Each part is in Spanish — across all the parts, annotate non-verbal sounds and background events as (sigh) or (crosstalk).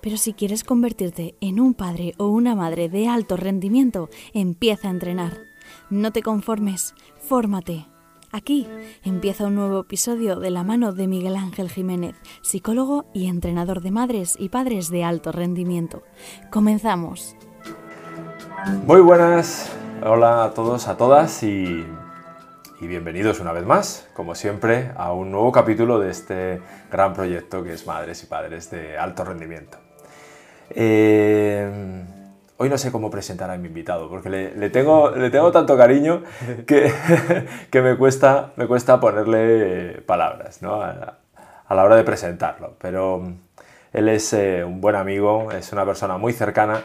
Pero si quieres convertirte en un padre o una madre de alto rendimiento, empieza a entrenar. No te conformes, fórmate. Aquí empieza un nuevo episodio de la mano de Miguel Ángel Jiménez, psicólogo y entrenador de madres y padres de alto rendimiento. Comenzamos. Muy buenas, hola a todos, a todas y, y bienvenidos una vez más, como siempre, a un nuevo capítulo de este gran proyecto que es Madres y Padres de Alto Rendimiento. Eh, hoy no sé cómo presentar a mi invitado, porque le, tengo, le tengo tanto cariño que, (laughs) que me, cuesta, me cuesta ponerle palabras ¿no? a, la hora de presentarlo. Pero él es eh, un buen amigo, es una persona muy cercana.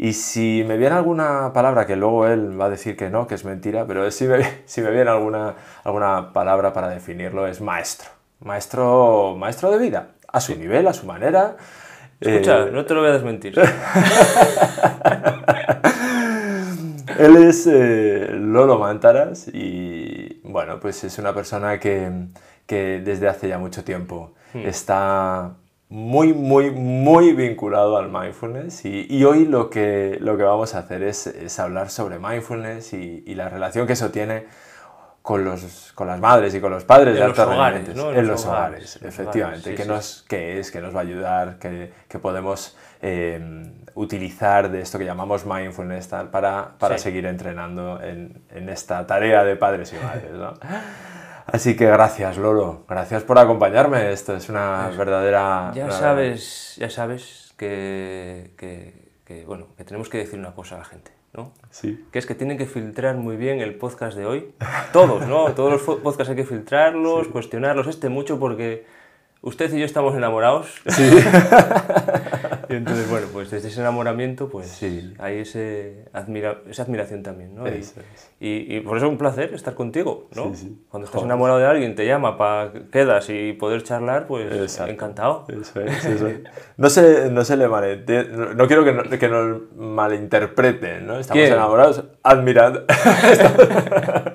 Y si me viene alguna palabra, que luego él va a decir que no, que es mentira, pero si me, (laughs) si me viene alguna, alguna palabra para definirlo, es maestro. Maestro, maestro de vida, a su nivel, a su manera. Escucha, eh... no te lo voy a desmentir. (laughs) Él es eh, Lolo Mántaras y bueno, pues es una persona que, que desde hace ya mucho tiempo hmm. está muy, muy, muy vinculado al mindfulness y, y, hoy lo que, lo que vamos a hacer es, es hablar sobre mindfulness y, y, la relación que eso tiene con, los, con las madres y con los padres en de alto hogares, ¿no? en, en, los hogares, hogares efectivamente, que, sí, nos, sí. que es, que nos va a ayudar, que, que podemos eh, utilizar de esto que llamamos mindfulness tal, para, para sí. seguir entrenando en, en, esta tarea de padres y madres. ¿no? (laughs) Así que gracias, Lolo. Gracias por acompañarme. Esto es una pues, verdadera. Ya sabes, ya sabes que, que, que, bueno, que tenemos que decir una cosa a la gente, ¿no? Sí. Que es que tienen que filtrar muy bien el podcast de hoy. Todos, ¿no? (laughs) Todos los podcasts hay que filtrarlos, sí. cuestionarlos, este mucho porque usted y yo estamos enamorados. Sí. (laughs) y entonces, bueno, pues desde ese enamoramiento, pues sí. hay ese admira esa admiración también, ¿no? Eso y, es. y, y, por eso es un placer estar contigo, ¿no? Sí, sí. Cuando estás Joder. enamorado de alguien, te llama para quedas y poder charlar, pues Exacto. encantado. Eso es, eso es. No se, no se le malentiende, no quiero que, no, que nos malinterpreten, ¿no? Estamos ¿Quién? enamorados, admirando. (laughs)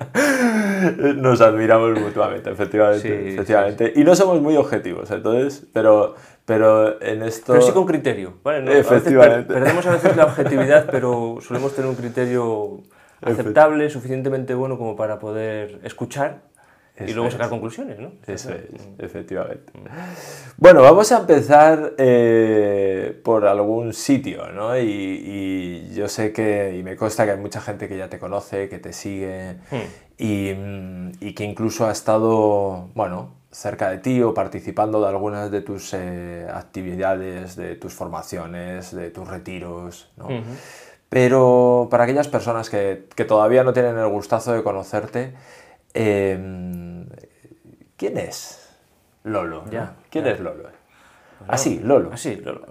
(laughs) nos admiramos mutuamente, efectivamente, Sí, efectivamente. Y no somos muy objetivos, entonces, pero, pero en esto... Pero sí con criterio, ¿vale? ¿no? Efectivamente. A per perdemos a veces la objetividad, (laughs) pero solemos tener un criterio aceptable, suficientemente bueno como para poder escuchar Eso y luego es. sacar conclusiones, ¿no? Eso es, efectivamente. Bueno, vamos a empezar eh, por algún sitio, ¿no? Y, y, yo sé que, y me consta que hay mucha gente que ya te conoce, que te sigue hmm. y, y, que incluso ha estado, bueno, cerca de ti o participando de algunas de tus eh, actividades, de tus formaciones, de tus retiros, ¿no? Uh -huh. Pero para aquellas personas que, que, todavía no tienen el gustazo de conocerte, eh, ¿quién es Lolo? Ya, ¿Quién ya. es Lolo? Así, ah, Lolo. Así, ah, Lolo.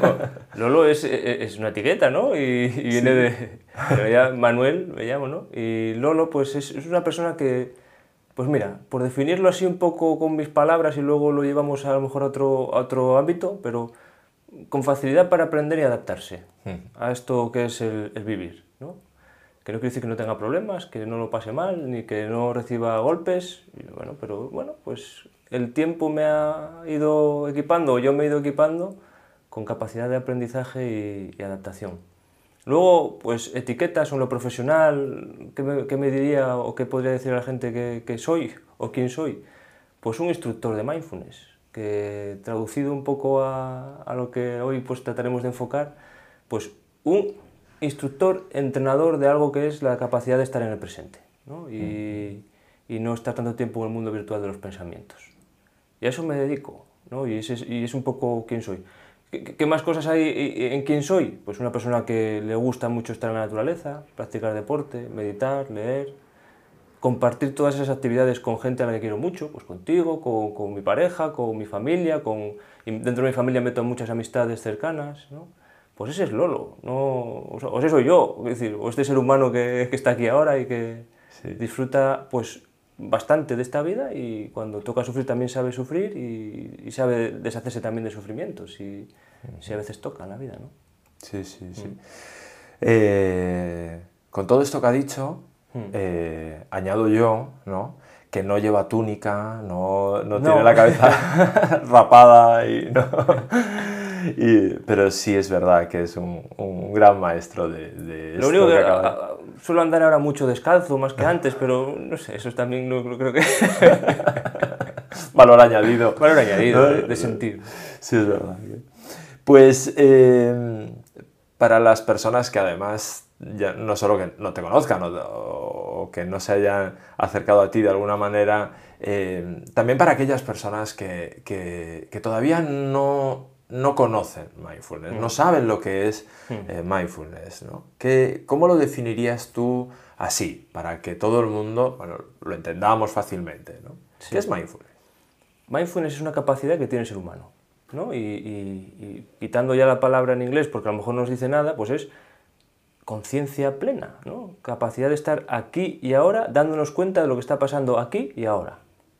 Bueno, Lolo es, es, una etiqueta, ¿no? Y, y viene sí. de... Ya Manuel me llamo, ¿no? Y Lolo, pues es, es, una persona que... Pues mira, por definirlo así un poco con mis palabras y luego lo llevamos a lo mejor a otro, a otro ámbito, pero con facilidad para aprender y adaptarse mm. a esto que es el, el, vivir. ¿no? Que no quiere decir que no tenga problemas, que no lo pase mal, ni que no reciba golpes, y bueno, pero bueno, pues el tiempo me ha ido equipando, yo me he ido equipando con capacidad de aprendizaje y, y adaptación. Luego, pues etiquetas en lo profesional, ¿qué me, qué me, diría o qué podría decir a la gente que, que soy o quién soy? Pues un instructor de mindfulness que traducido un poco a, a, lo que hoy pues trataremos de enfocar, pues un instructor, entrenador de algo que es la capacidad de estar en el presente ¿no? Y, y, no estar tanto tiempo en el mundo virtual de los pensamientos. Y a eso me dedico, ¿no? y, es, y es un poco quién soy. ¿Qué, ¿Qué, más cosas hay en quién soy? Pues una persona que le gusta mucho estar en la naturaleza, practicar deporte, meditar, leer, compartir todas esas actividades con gente a la que quiero mucho, pues contigo, con, con mi pareja, con mi familia, con, y dentro de mi familia meto muchas amistades cercanas, ¿no? Pues ese es Lolo, no, o, ese soy yo, es decir, o este ser humano que, que está aquí ahora y que Sí. disfruta pues bastante de esta vida y cuando toca sufrir también sabe sufrir y, y sabe deshacerse también de sufrimientos y si a veces toca en la vida, ¿no? Sí, sí, sí. Eh, con todo esto que ha dicho, Mm. eh, añado yo, ¿no? Que no lleva túnica, no, no No. tiene la cabeza (laughs) rapada, y, ¿no? (laughs) Y- pero sí es verdad que es un, un gran maestro de, de Lo esto único que, de- a- a- suelo andar ahora mucho descalzo más que antes, pero no sé, eso es también no, no creo que (laughs) Valor añadido. valor añadido de, de sentir. Sí, es verdad. Pues eh, para las personas que además ya no solo que no te conozcan o, o que no se hayan acercado a ti de alguna manera, eh, también para aquellas personas que, que- que todavía no, no conocen mindfulness, no saben lo que es eh, mindfulness. ¿no? ¿Qué- ¿Cómo lo definirías tú así, para que todo el mundo bueno, lo entendamos fácilmente? ¿no? ¿Qué es mindfulness? Mindfulness es una capacidad que tiene el ser humano, ¿no? Y, y- y quitando ya la palabra en inglés, porque a lo mejor no nos dice nada, pues es conciencia plena, ¿no? Capacidad de estar aquí y ahora, dándonos cuenta de lo que está pasando aquí y ahora,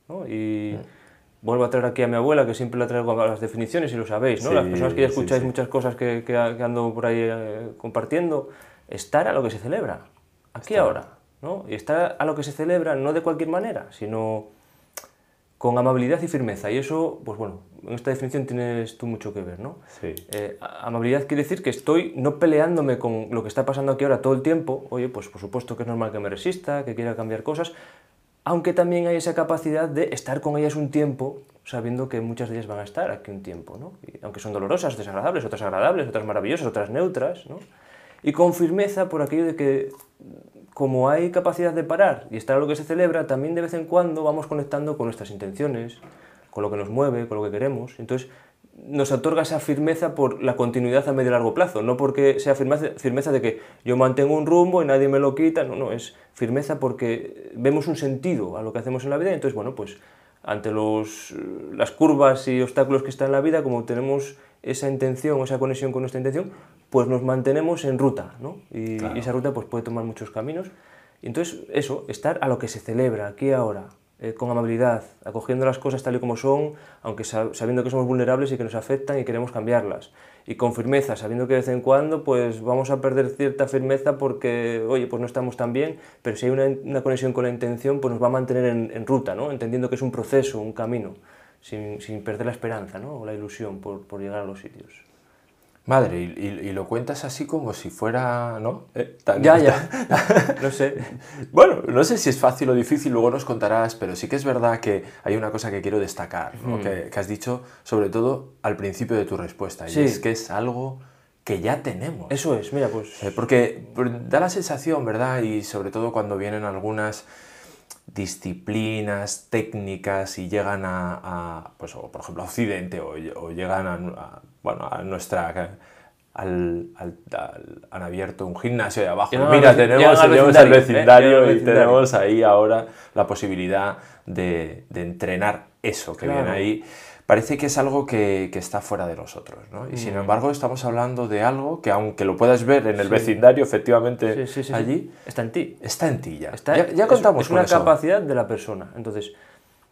¿no? Y vuelvo a traer aquí a mi abuela, que siempre la traigo a las definiciones y lo sabéis, ¿no? Sí, las personas que ya sí, escucháis sí. muchas cosas que, que, que ando por ahí eh, compartiendo, estar a lo que se celebra, aquí ahora, ¿no? Y estar a lo que se celebra no de cualquier manera, sino con amabilidad y firmeza. Y eso, pues bueno, en esta definición tienes tú mucho que ver, ¿no? Sí. Eh, amabilidad quiere decir que estoy no peleándome con lo que está pasando aquí ahora todo el tiempo. Oye, pues por supuesto que es normal que me resista, que quiera cambiar cosas, aunque también hay esa capacidad de estar con ellas un tiempo, sabiendo que muchas de ellas van a estar aquí un tiempo, ¿no? Aunque son dolorosas, desagradables, otras agradables, otras maravillosas, otras neutras, ¿no? Y con firmeza por aquello de que como hay capacidad de parar y estar a lo que se celebra, también de vez en cuando vamos conectando con nuestras intenciones, con lo que nos mueve, con lo que queremos. Entonces, nos otorga esa firmeza por la continuidad a medio y largo plazo, no porque sea firmeza, firmeza de que yo mantengo un rumbo y nadie me lo quita, no, no, es firmeza porque vemos un sentido a lo que hacemos en la vida y entonces, bueno, pues ante los, las curvas y obstáculos que están en la vida, como tenemos esa intención, esa conexión con nuestra intención, pues nos mantenemos en ruta, ¿no? Y, Claro. y esa ruta pues, puede tomar muchos caminos. Y entonces, eso, estar a lo que se celebra, aquí ahora, eh, con amabilidad, acogiendo las cosas tal y como son, aunque sab- sabiendo que somos vulnerables y que nos afectan y queremos cambiarlas. Y con firmeza, sabiendo que de vez en cuando pues vamos a perder cierta firmeza porque, oye, pues no estamos tan bien, pero si hay una, una conexión con la intención, pues nos va a mantener en, en ruta, ¿no? Entendiendo que es un proceso, un camino, sin, sin perder la esperanza, ¿no? O la ilusión por, por llegar a los sitios. Madre, y, y- y lo cuentas así como si fuera, ¿no? Eh, tan- Ya, ya. (laughs) no sé. Bueno, no sé si es fácil o difícil, luego nos contarás, pero sí que es verdad que hay una cosa que quiero destacar, ¿no? que, que has dicho, sobre todo al principio de tu respuesta, y Sí. es que es algo que ya tenemos. Eso es, mira, pues... Eh, Porque por- da la sensación, ¿verdad? Y sobre todo cuando vienen algunas disciplinas técnicas y llegan a, a, pues, o por ejemplo, a Occidente o, lle- o llegan a, a, bueno, a nuestra... Al, al- al- han abierto un gimnasio de abajo. Llegan Mira, tenemos, al tenemos el vecindario, ¿eh? vecindario y vecindario. tenemos ahí ahora la posibilidad de, de entrenar eso que Claro. viene ahí. Parece que es algo que, que está fuera de nosotros, ¿no? Y Mm. sin embargo estamos hablando de algo que aunque lo puedas ver en el vecindario, efectivamente, Sí, sí, allí, Está en ti. está en ti ya. Está- ya, ya es- contamos es, con una eso. capacidad de la persona. Entonces,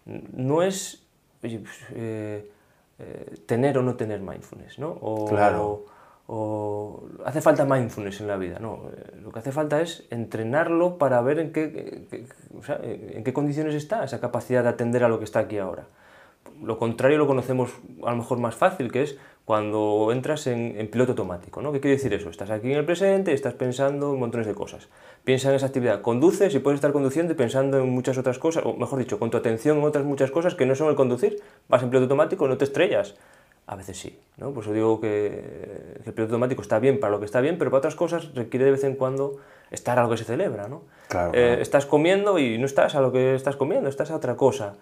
no es pues, eh, eh, tener o no tener mindfulness, ¿no? O, Claro. o hace falta mindfulness en la vida, no. Eh, Lo que hace falta es entrenarlo para ver en qué, qué- o sea, en qué condiciones está esa capacidad de atender a lo que está aquí ahora. Lo contrario lo conocemos a lo mejor más fácil, que es cuando entras en, en piloto automático. ¿no? ¿Qué quiere decir eso? Estás aquí en el presente y estás pensando en montones de cosas. Piensa en esa actividad. Conduces y puedes estar conduciendo y pensando en muchas otras cosas, o mejor dicho, con tu atención en otras muchas cosas que no son el conducir. Vas en piloto automático, no te estrellas. A veces sí, ¿no? Por eso digo que, que el piloto automático está bien para lo que está bien, pero para otras cosas requiere de vez en cuando estar a lo que se celebra, ¿no? Claro, Eh, claro. estás comiendo y no estás a lo que estás comiendo, estás a otra cosa.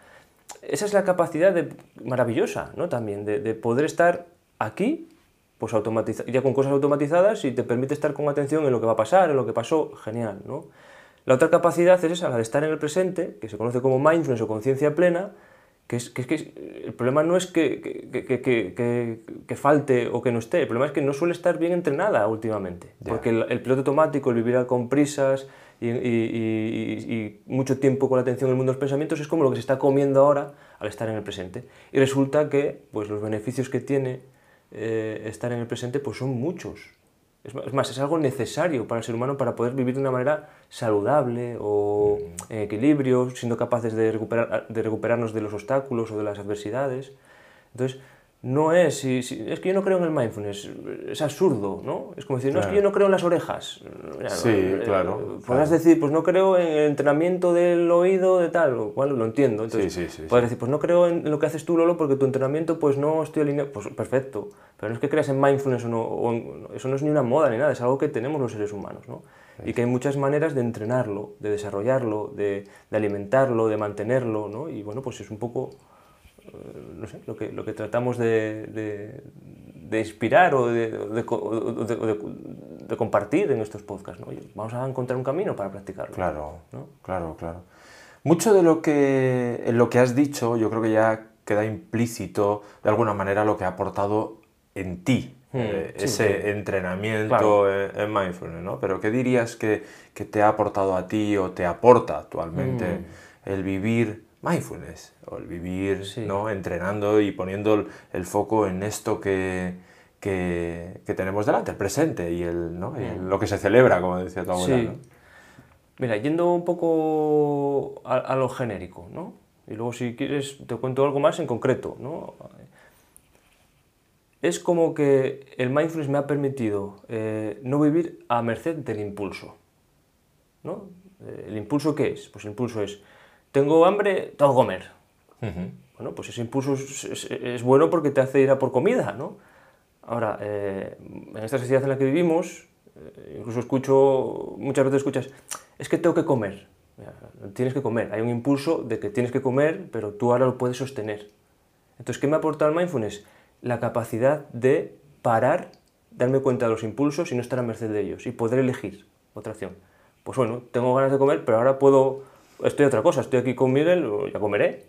Esa es la capacidad de, maravillosa, ¿no? También, de, de poder estar aquí, pues automatiza- ya con cosas automatizadas y te permite estar con atención en lo que va a pasar, en lo que pasó, genial, ¿no? La otra capacidad es esa, la de estar en el presente, que se conoce como mindfulness o conciencia plena, que es, que, que el problema no es que, que, falte o que no esté, el problema es que no suele estar bien entrenada últimamente, porque el, piloto automático, el vivir con prisas y, y, mucho tiempo con la atención en el mundo de los pensamientos es como lo que se está comiendo ahora al estar en el presente. Y resulta que pues, los beneficios que tiene eh, estar en el presente pues, son muchos. Es más, es algo necesario para el ser humano para poder vivir de una manera saludable o mm. en equilibrio, siendo capaces de, recuperar, de recuperarnos de los obstáculos o de las adversidades. Entonces, no es, si, es que yo no creo en el mindfulness, es absurdo, ¿no? Es como decir, no, es que yo no creo en las orejas. Sí, eh, claro. Podrás decir, pues no creo en el entrenamiento del oído de tal, lo cual lo entiendo. Entonces, sí, sí, sí, puedes decir, pues no creo en lo que haces tú, Lolo, porque tu entrenamiento pues no estoy alineado. Pues perfecto, pero no es que creas en mindfulness o no, eso no es ni una moda ni nada, es algo que tenemos los seres humanos, ¿no? Y que hay muchas maneras de entrenarlo, de desarrollarlo, de, de alimentarlo, de mantenerlo, ¿no? Y bueno, pues es un poco no sé, lo que, lo que tratamos de, de, inspirar o, de, de, compartir en estos podcasts. ¿no? Vamos a encontrar un camino para practicarlo. Claro, ¿no? claro, claro. Mucho de lo que, en lo que has dicho, yo creo que ya queda implícito de alguna manera lo que ha aportado en ti hmm, eh, ese entrenamiento en, mindfulness, ¿no? Pero ¿qué dirías que, que, te ha aportado a ti o te aporta actualmente hmm. el vivir mindfulness, o el vivir ¿no? entrenando y poniendo el, foco en esto que, que, tenemos delante, el presente y, el, ¿no? Mm. lo que se celebra, como decía tu abuela. Mira, yendo un poco a, lo genérico, ¿no? y luego si quieres te cuento algo más en concreto. ¿no? Es como que el mindfulness me ha permitido eh, no vivir a merced del impulso. ¿no? Eh, ¿El impulso qué es? Pues el impulso es tengo hambre, tengo que comer. Bueno, pues ese impulso es, bueno porque te hace ir a por comida, ¿no? Ahora, eh, en esta sociedad en la que vivimos, eh, incluso escucho, muchas veces escuchas, es que tengo que comer. Tienes que comer. Hay un impulso de que tienes que comer, pero tú ahora lo puedes sostener. Entonces, ¿qué me ha aportado el mindfulness? La capacidad de parar, darme cuenta de los impulsos y no estar a merced de ellos y poder elegir otra acción. Pues bueno, tengo ganas de comer, pero ahora puedo estoy otra cosa, estoy aquí con Miguel, ya comeré.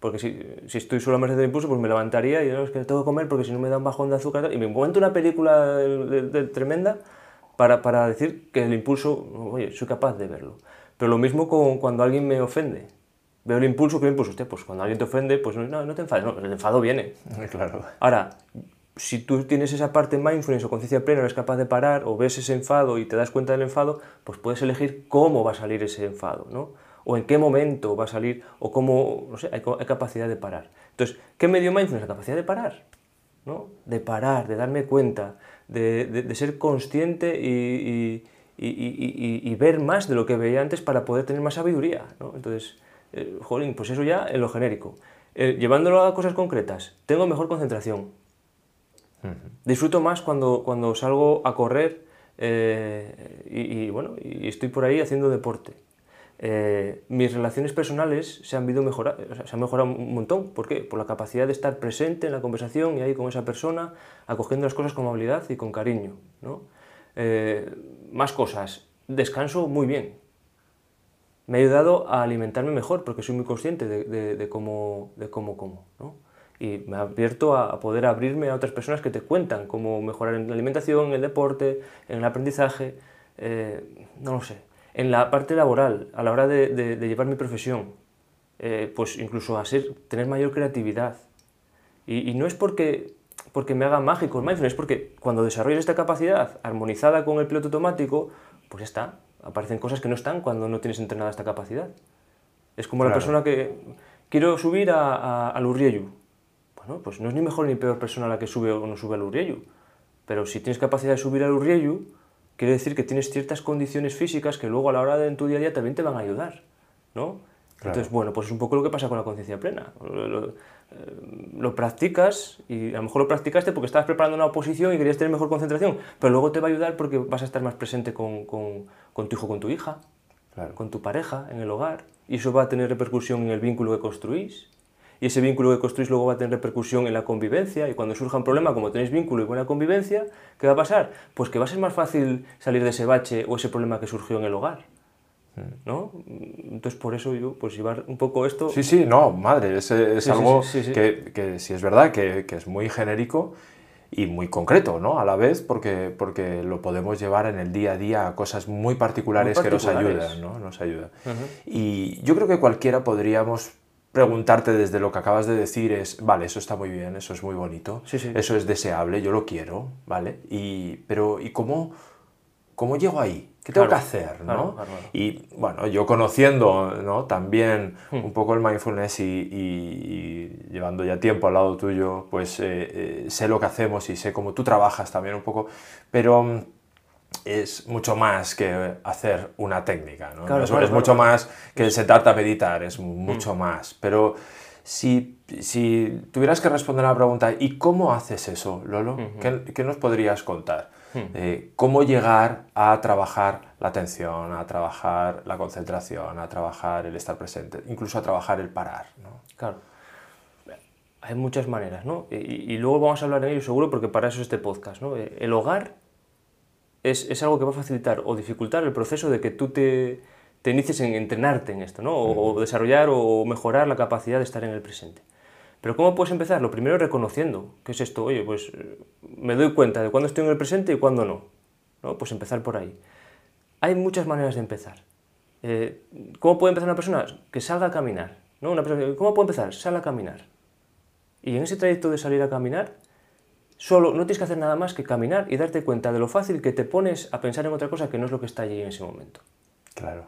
Porque si, si estoy solo a merced del impulso, pues me levantaría y no, es que tengo que comer porque si no me da un bajón de azúcar. Y me encuentro una película de, tremenda para, para, decir que el impulso, oye, soy capaz de verlo. Pero lo mismo con cuando alguien me ofende. Veo el impulso, ¿qué impulso? Usted, pues cuando alguien te ofende, pues no, no te enfades, no, el enfado viene. (laughs) Claro. Ahora, si tú tienes esa parte mindfulness o conciencia plena, eres capaz de parar o ves ese enfado y te das cuenta del enfado, pues puedes elegir cómo va a salir ese enfado, ¿no? O en qué momento va a salir, o cómo, no sé, hay, capacidad de parar. Entonces, ¿qué me dio mindfulness? La capacidad de parar, ¿no? De parar, de darme cuenta, de, ser consciente y, ver más de lo que veía antes para poder tener más sabiduría, ¿no? Entonces, eh, jolín, pues eso ya en lo genérico. Eh, llevándolo a cosas concretas, tengo mejor concentración. Disfruto más cuando, cuando salgo a correr eh, y, bueno, y estoy por ahí haciendo deporte. Eh, mis relaciones personales se han, mejorar, se han mejorado un montón. ¿Por qué? Por la capacidad de estar presente en la conversación y ahí con esa persona, acogiendo las cosas con amabilidad y con cariño. ¿no? Eh, más cosas. Descanso muy bien. Me ha ayudado a alimentarme mejor porque soy muy consciente de, cómo, de cómo. ¿no? Y me ha abierto a, poder abrirme a otras personas que te cuentan cómo mejorar en la alimentación, en el deporte, en el aprendizaje. Eh, no lo sé en la parte laboral, a la hora de, llevar mi profesión, eh, pues incluso a ser, tener mayor creatividad. Y, no es porque, porque me haga mágico el mindfulness, es porque cuando desarrollas esta capacidad armonizada con el piloto automático, pues ya está. Aparecen cosas que no están cuando no tienes entrenada esta capacidad. Es como la persona que quiero subir a, al Urrieyu. Bueno, pues no es ni mejor ni peor persona la que sube o no sube al Urrieyu. Pero si tienes capacidad de subir al Urrieyu, quiere decir que tienes ciertas condiciones físicas que luego a la hora de en tu día a día también te van a ayudar, ¿no? Entonces, bueno, pues es un poco lo que pasa con la conciencia plena. Lo, eh, practicas y a lo mejor lo practicaste porque estabas preparando una oposición y querías tener mejor concentración, pero luego te va a ayudar porque vas a estar más presente con, con, con tu hijo, con tu hija, con tu pareja, en el hogar, y eso va a tener repercusión en el vínculo que construís y ese vínculo que construís luego va a tener repercusión en la convivencia y cuando surja un problema, como tenéis vínculo y buena convivencia, ¿qué va a pasar? Pues que va a ser más fácil salir de ese bache o ese problema que surgió en el hogar. ¿no? Entonces por eso yo, pues llevar un poco esto... Sí, sí, no, madre, es, es Sí, algo sí, sí. Que, que sí es verdad que, que es muy genérico y muy concreto, ¿no? A la vez, porque, porque lo podemos llevar en el día a día a cosas muy particulares, Muy que nos particulares. ayudan, ¿no? Nos ayudan. Y yo creo que cualquiera podríamos preguntarte desde lo que acabas de decir es, vale, eso está muy bien, eso es muy bonito, Sí, sí. eso es deseable, yo lo quiero, ¿vale? Y, pero, ¿y cómo, cómo llego ahí? ¿Qué tengo Claro, que hacer, claro, no? claro. Y bueno, yo conociendo ¿no? también Hmm. un poco el mindfulness y, y- y llevando ya tiempo al lado tuyo, pues eh, eh, sé lo que hacemos y sé cómo tú trabajas también un poco, pero mm, es mucho más que hacer una técnica, ¿no? Claro, es, claro, es claro. mucho más que sentarte a meditar, es mucho más. Pero si, si tuvieras que responder a la pregunta, ¿y cómo haces eso, Lolo? ¿Qué, qué nos podrías contar? Eh, ¿Cómo llegar a trabajar la atención, a trabajar la concentración, a trabajar el estar presente, incluso a trabajar el parar? ¿no? Claro. Hay muchas maneras, ¿no? Y, y luego vamos a hablar de ello seguro porque para eso es este podcast, ¿no? Eh, El hogar es, es algo que va a facilitar o dificultar el proceso de que tú te, te inicies en entrenarte en esto, ¿no? O, o desarrollar o mejorar la capacidad de estar en el presente. Pero ¿cómo puedes empezar? Lo primero reconociendo, ¿qué es esto? Oye, pues me doy cuenta de cuándo estoy en el presente y cuándo no, ¿no? Pues empezar por ahí. Hay muchas maneras de empezar. Eh, ¿Cómo puede empezar una persona? Que salga a caminar, ¿no? Una persona, ¿Cómo puede empezar? Sal a caminar. Y en ese trayecto de salir a caminar, solo no tienes que hacer nada más que caminar y darte cuenta de lo fácil que te pones a pensar en otra cosa que no es lo que está allí en ese momento. Claro.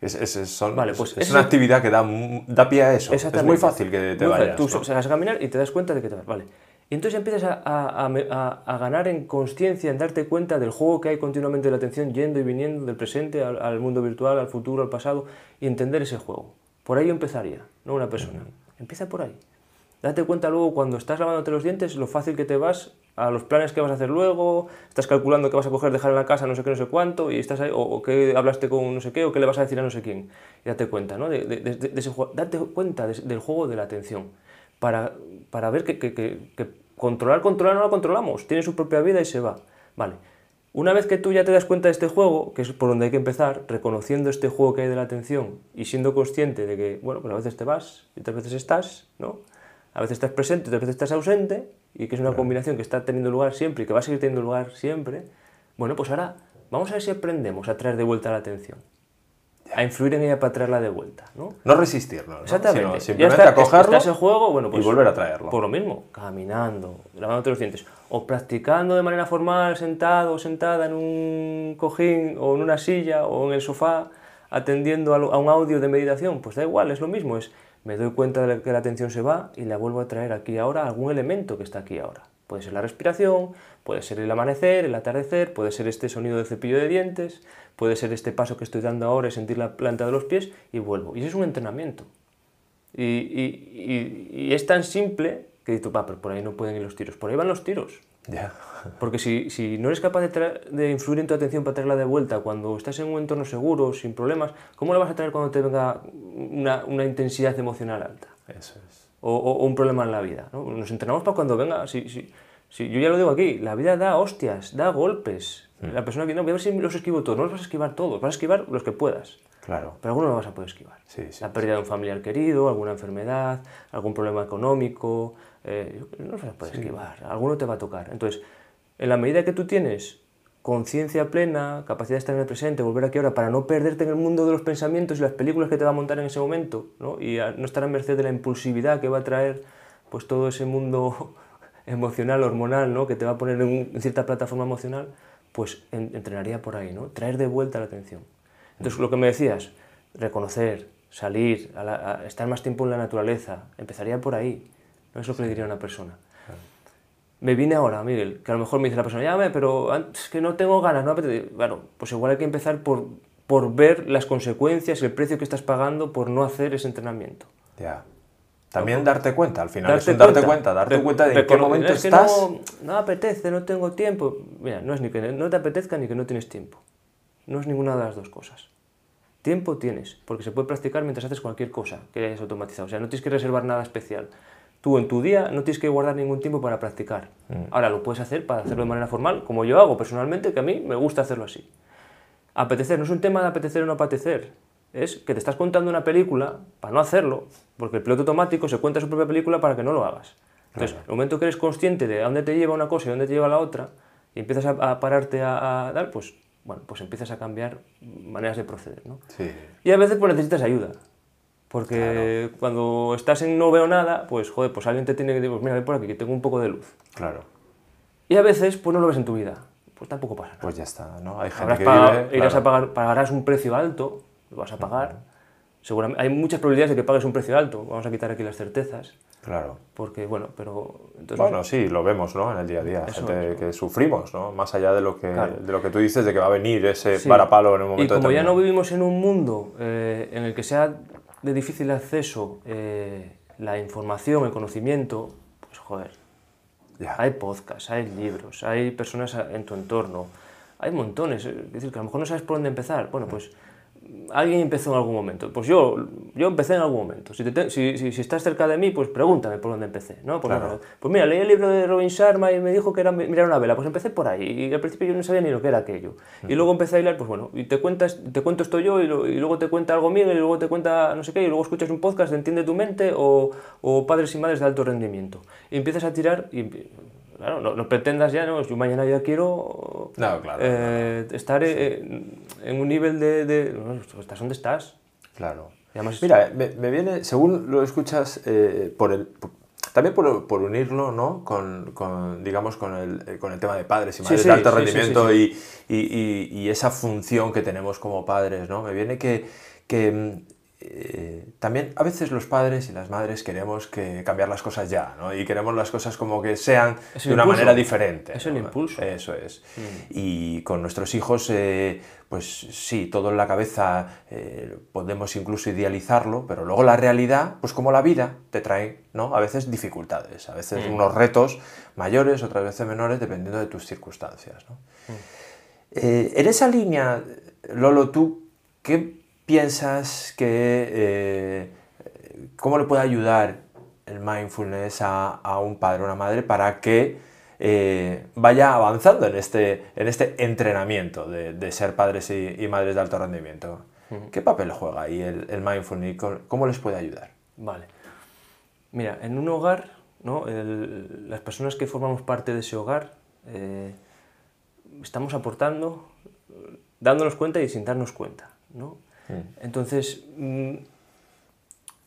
Es, es- es- son- Vale, pues es una actividad que da, da pie a eso. Es muy fácil que te vayas. Tú ¿no? sales a caminar y te das cuenta de que te vas. Vale. Y entonces empiezas a, a- a me- a- a ganar en conciencia, en darte cuenta del juego que hay continuamente de la atención, yendo y viniendo del presente al, al mundo virtual, al futuro, al pasado, y entender ese juego. Por ahí yo empezaría, no una persona. Empieza por ahí. Date cuenta luego cuando estás lavándote los dientes, lo fácil que te vas a los planes que vas a hacer luego, estás calculando qué vas a coger, dejar en la casa, no sé qué, no sé cuánto, y estás ahí, o, o qué hablaste con no sé qué, o qué le vas a decir a no sé quién. Y date cuenta, ¿no? De, ese date cuenta de- del juego de la atención, para, para ver que, que- que- que controlar, controlar no lo controlamos, tiene su propia vida y se va. Vale. Una vez que tú ya te das cuenta de este juego, que es por donde hay que empezar, reconociendo este juego que hay de la atención y siendo consciente de que, bueno, pues a veces te vas y otras veces estás, ¿no? A veces estás presente, otras veces estás ausente, y que es una combinación que está teniendo lugar siempre y que va a seguir teniendo lugar siempre. Bueno, pues ahora vamos a ver si aprendemos a traer de vuelta la atención, a influir en ella para traerla de vuelta, ¿no? No resistirlo, ¿no? Exactamente. Sino Ya simplemente está, acogerlo está ese juego, bueno, pues y volver a traerlo. Por lo mismo, caminando, lavándote los dientes, o practicando de manera formal, sentado o sentada en un cojín o en una silla o en el sofá, atendiendo a un audio de meditación, pues da igual, es lo mismo, es me doy cuenta de que la atención se va y la vuelvo a traer aquí ahora algún elemento que está aquí ahora. Puede ser la respiración, puede ser el amanecer, el atardecer, puede ser este sonido de cepillo de dientes, puede ser este paso que estoy dando ahora y sentir la planta de los pies y vuelvo. Y es un entrenamiento. Y, y- y- es tan simple que dices, pa, pero por ahí no pueden ir los tiros. Por ahí van los tiros. Ya. Porque si, si no eres capaz de, de influir en tu atención para traerla de vuelta cuando estás en un entorno seguro, sin problemas, ¿cómo la vas a traer cuando te venga una, una intensidad emocional alta? Eso es. O, o- o un problema en la vida. ¿no? Nos entrenamos para cuando venga. Si, si, si- yo ya lo digo aquí, la vida da hostias, da golpes. La persona que no, voy a ver si los esquivo todos. No los vas a esquivar todos, vas a esquivar los que puedas. Claro. Pero algunos no vas a poder esquivar. Sí, sí, la pérdida de un familiar querido, alguna enfermedad, algún problema económico, eh, no los vas a poder esquivar. Alguno te va a tocar. Entonces, en la medida que tú tienes conciencia plena, capacidad de estar en el presente, volver aquí ahora para no perderte en el mundo de los pensamientos y las películas que te va a montar en ese momento, ¿no? y a no estar a merced de la impulsividad que va a traer pues todo ese mundo (laughs) emocional, hormonal, ¿no? que te va a poner en, en cierta plataforma emocional, pues en- entrenaría por ahí, ¿no? traer de vuelta la atención. Entonces, lo que me decías, reconocer, salir, a a estar más tiempo en la naturaleza, empezaría por ahí. No es lo que le diría a una persona. Me viene ahora, Miguel, que a lo mejor me dice la persona, llame, pero es que no tengo ganas, no apetece". Bueno, pues igual hay que empezar por, por ver las consecuencias, el precio que estás pagando por no hacer ese entrenamiento. Ya. También darte cuenta, al final Darte es un darte cuenta. cuenta, darte Re- cuenta de en qué momento es que estás. No, no apetece, no tengo tiempo. Mira, no es ni que no te apetezca ni que no tienes tiempo. No es ninguna de las dos cosas. Tiempo tienes, porque se puede practicar mientras haces cualquier cosa que hayas automatizado. O sea, no tienes que reservar nada especial. Tú en tu día no tienes que guardar ningún tiempo para practicar. Ahora lo puedes hacer para hacerlo de manera formal, como yo hago personalmente, que a mí me gusta hacerlo así. apetecer no es un tema de apetecer o no apetecer, es que te estás contando una película para no hacerlo, porque el piloto automático se cuenta su propia película para que no lo hagas. Entonces, Claro. el momento que eres consciente de a dónde te lleva una cosa y a dónde te lleva la otra, y empiezas a, a pararte a, a dar, pues, bueno, pues empiezas a cambiar maneras de proceder, ¿no? Sí. Y a veces pues necesitas ayuda. Porque cuando estás en no veo nada, pues joder, pues alguien te tiene que decir, pues mira, ven por aquí, que tengo un poco de luz. Claro. Y a veces pues no lo ves en tu vida. Pues tampoco pasa nada. Pues ya está, ¿no? Hay gente Habrás que pagado- vive... irás claro. a pagar, pagarás un precio alto, lo vas a pagar. Seguramente, hay muchas probabilidades de que pagues un precio alto. Vamos a quitar aquí las certezas. Claro. Porque, bueno, pero... Entonces, Bueno, sí, lo vemos, ¿no? En el día a día. Eso gente que sufrimos, ¿no? Más allá de lo que, Claro. de lo que tú dices, de que va a venir ese Sí. varapalo en un Y momento como ya no vivimos en un mundo eh, en el que sea de difícil acceso eh, la información, el conocimiento, pues joder, hay podcasts, hay libros, hay personas en tu entorno, hay montones. eh, Es decir, que a lo mejor no sabes por dónde empezar. Bueno, pues alguien empezó en algún momento. Pues yo, yo empecé en algún momento. Si, te si, si- si estás cerca de mí, pues pregúntame por dónde empecé. ¿no? Pues, Claro. pues mira, leí el libro de Robin Sharma y me dijo que era mi- mirar una vela. Pues empecé por ahí. Y al principio yo no sabía ni lo que era aquello. Y luego empecé a hilar, pues bueno, y te, cuentas, te cuento esto yo y, lo- y luego te cuenta algo Miguel y luego te cuenta no sé qué y luego escuchas un podcast de Entiende tu mente o, o Padres y Madres de Alto Rendimiento. Y empiezas a tirar y claro, no, no pretendas ya, no, yo mañana ya quiero No, claro, eh, estar eh, en un nivel de... de no, ¿Estás donde estás? Claro. Además- Mira, me, me viene, según lo escuchas, eh, por el, por- también por, por unirlo, ¿no? Con, con, digamos, con el, con el tema de padres y madres sí, de alto rendimiento Y, y- y- y esa función que tenemos como padres, ¿no? Me viene que, que mm, eh, también a veces los padres y las madres queremos que cambiar las cosas ya, ¿no? Y queremos las cosas como que sean de una impulso. manera diferente. Es el ¿no? impulso. Eso es. Y con nuestros hijos, eh, pues sí, todo en la cabeza eh, podemos incluso idealizarlo, pero luego la realidad, pues como la vida, te trae, ¿no? A veces dificultades, a veces unos retos mayores, otras veces menores, dependiendo de tus circunstancias, ¿no? Eh, en esa línea, Lolo, ¿tú qué piensas que... eh, ¿Cómo le puede ayudar el mindfulness a, a un padre o una madre para que eh, vaya avanzando en este, en este entrenamiento de, de ser padres y, y madres de alto rendimiento? ¿Qué papel juega ahí el, el mindfulness? ¿Cómo les puede ayudar? Vale. Mira, en un hogar, ¿no? El- las personas que formamos parte de ese hogar eh, estamos aportando, dándonos cuenta y sin darnos cuenta. ¿no? Entonces, mm,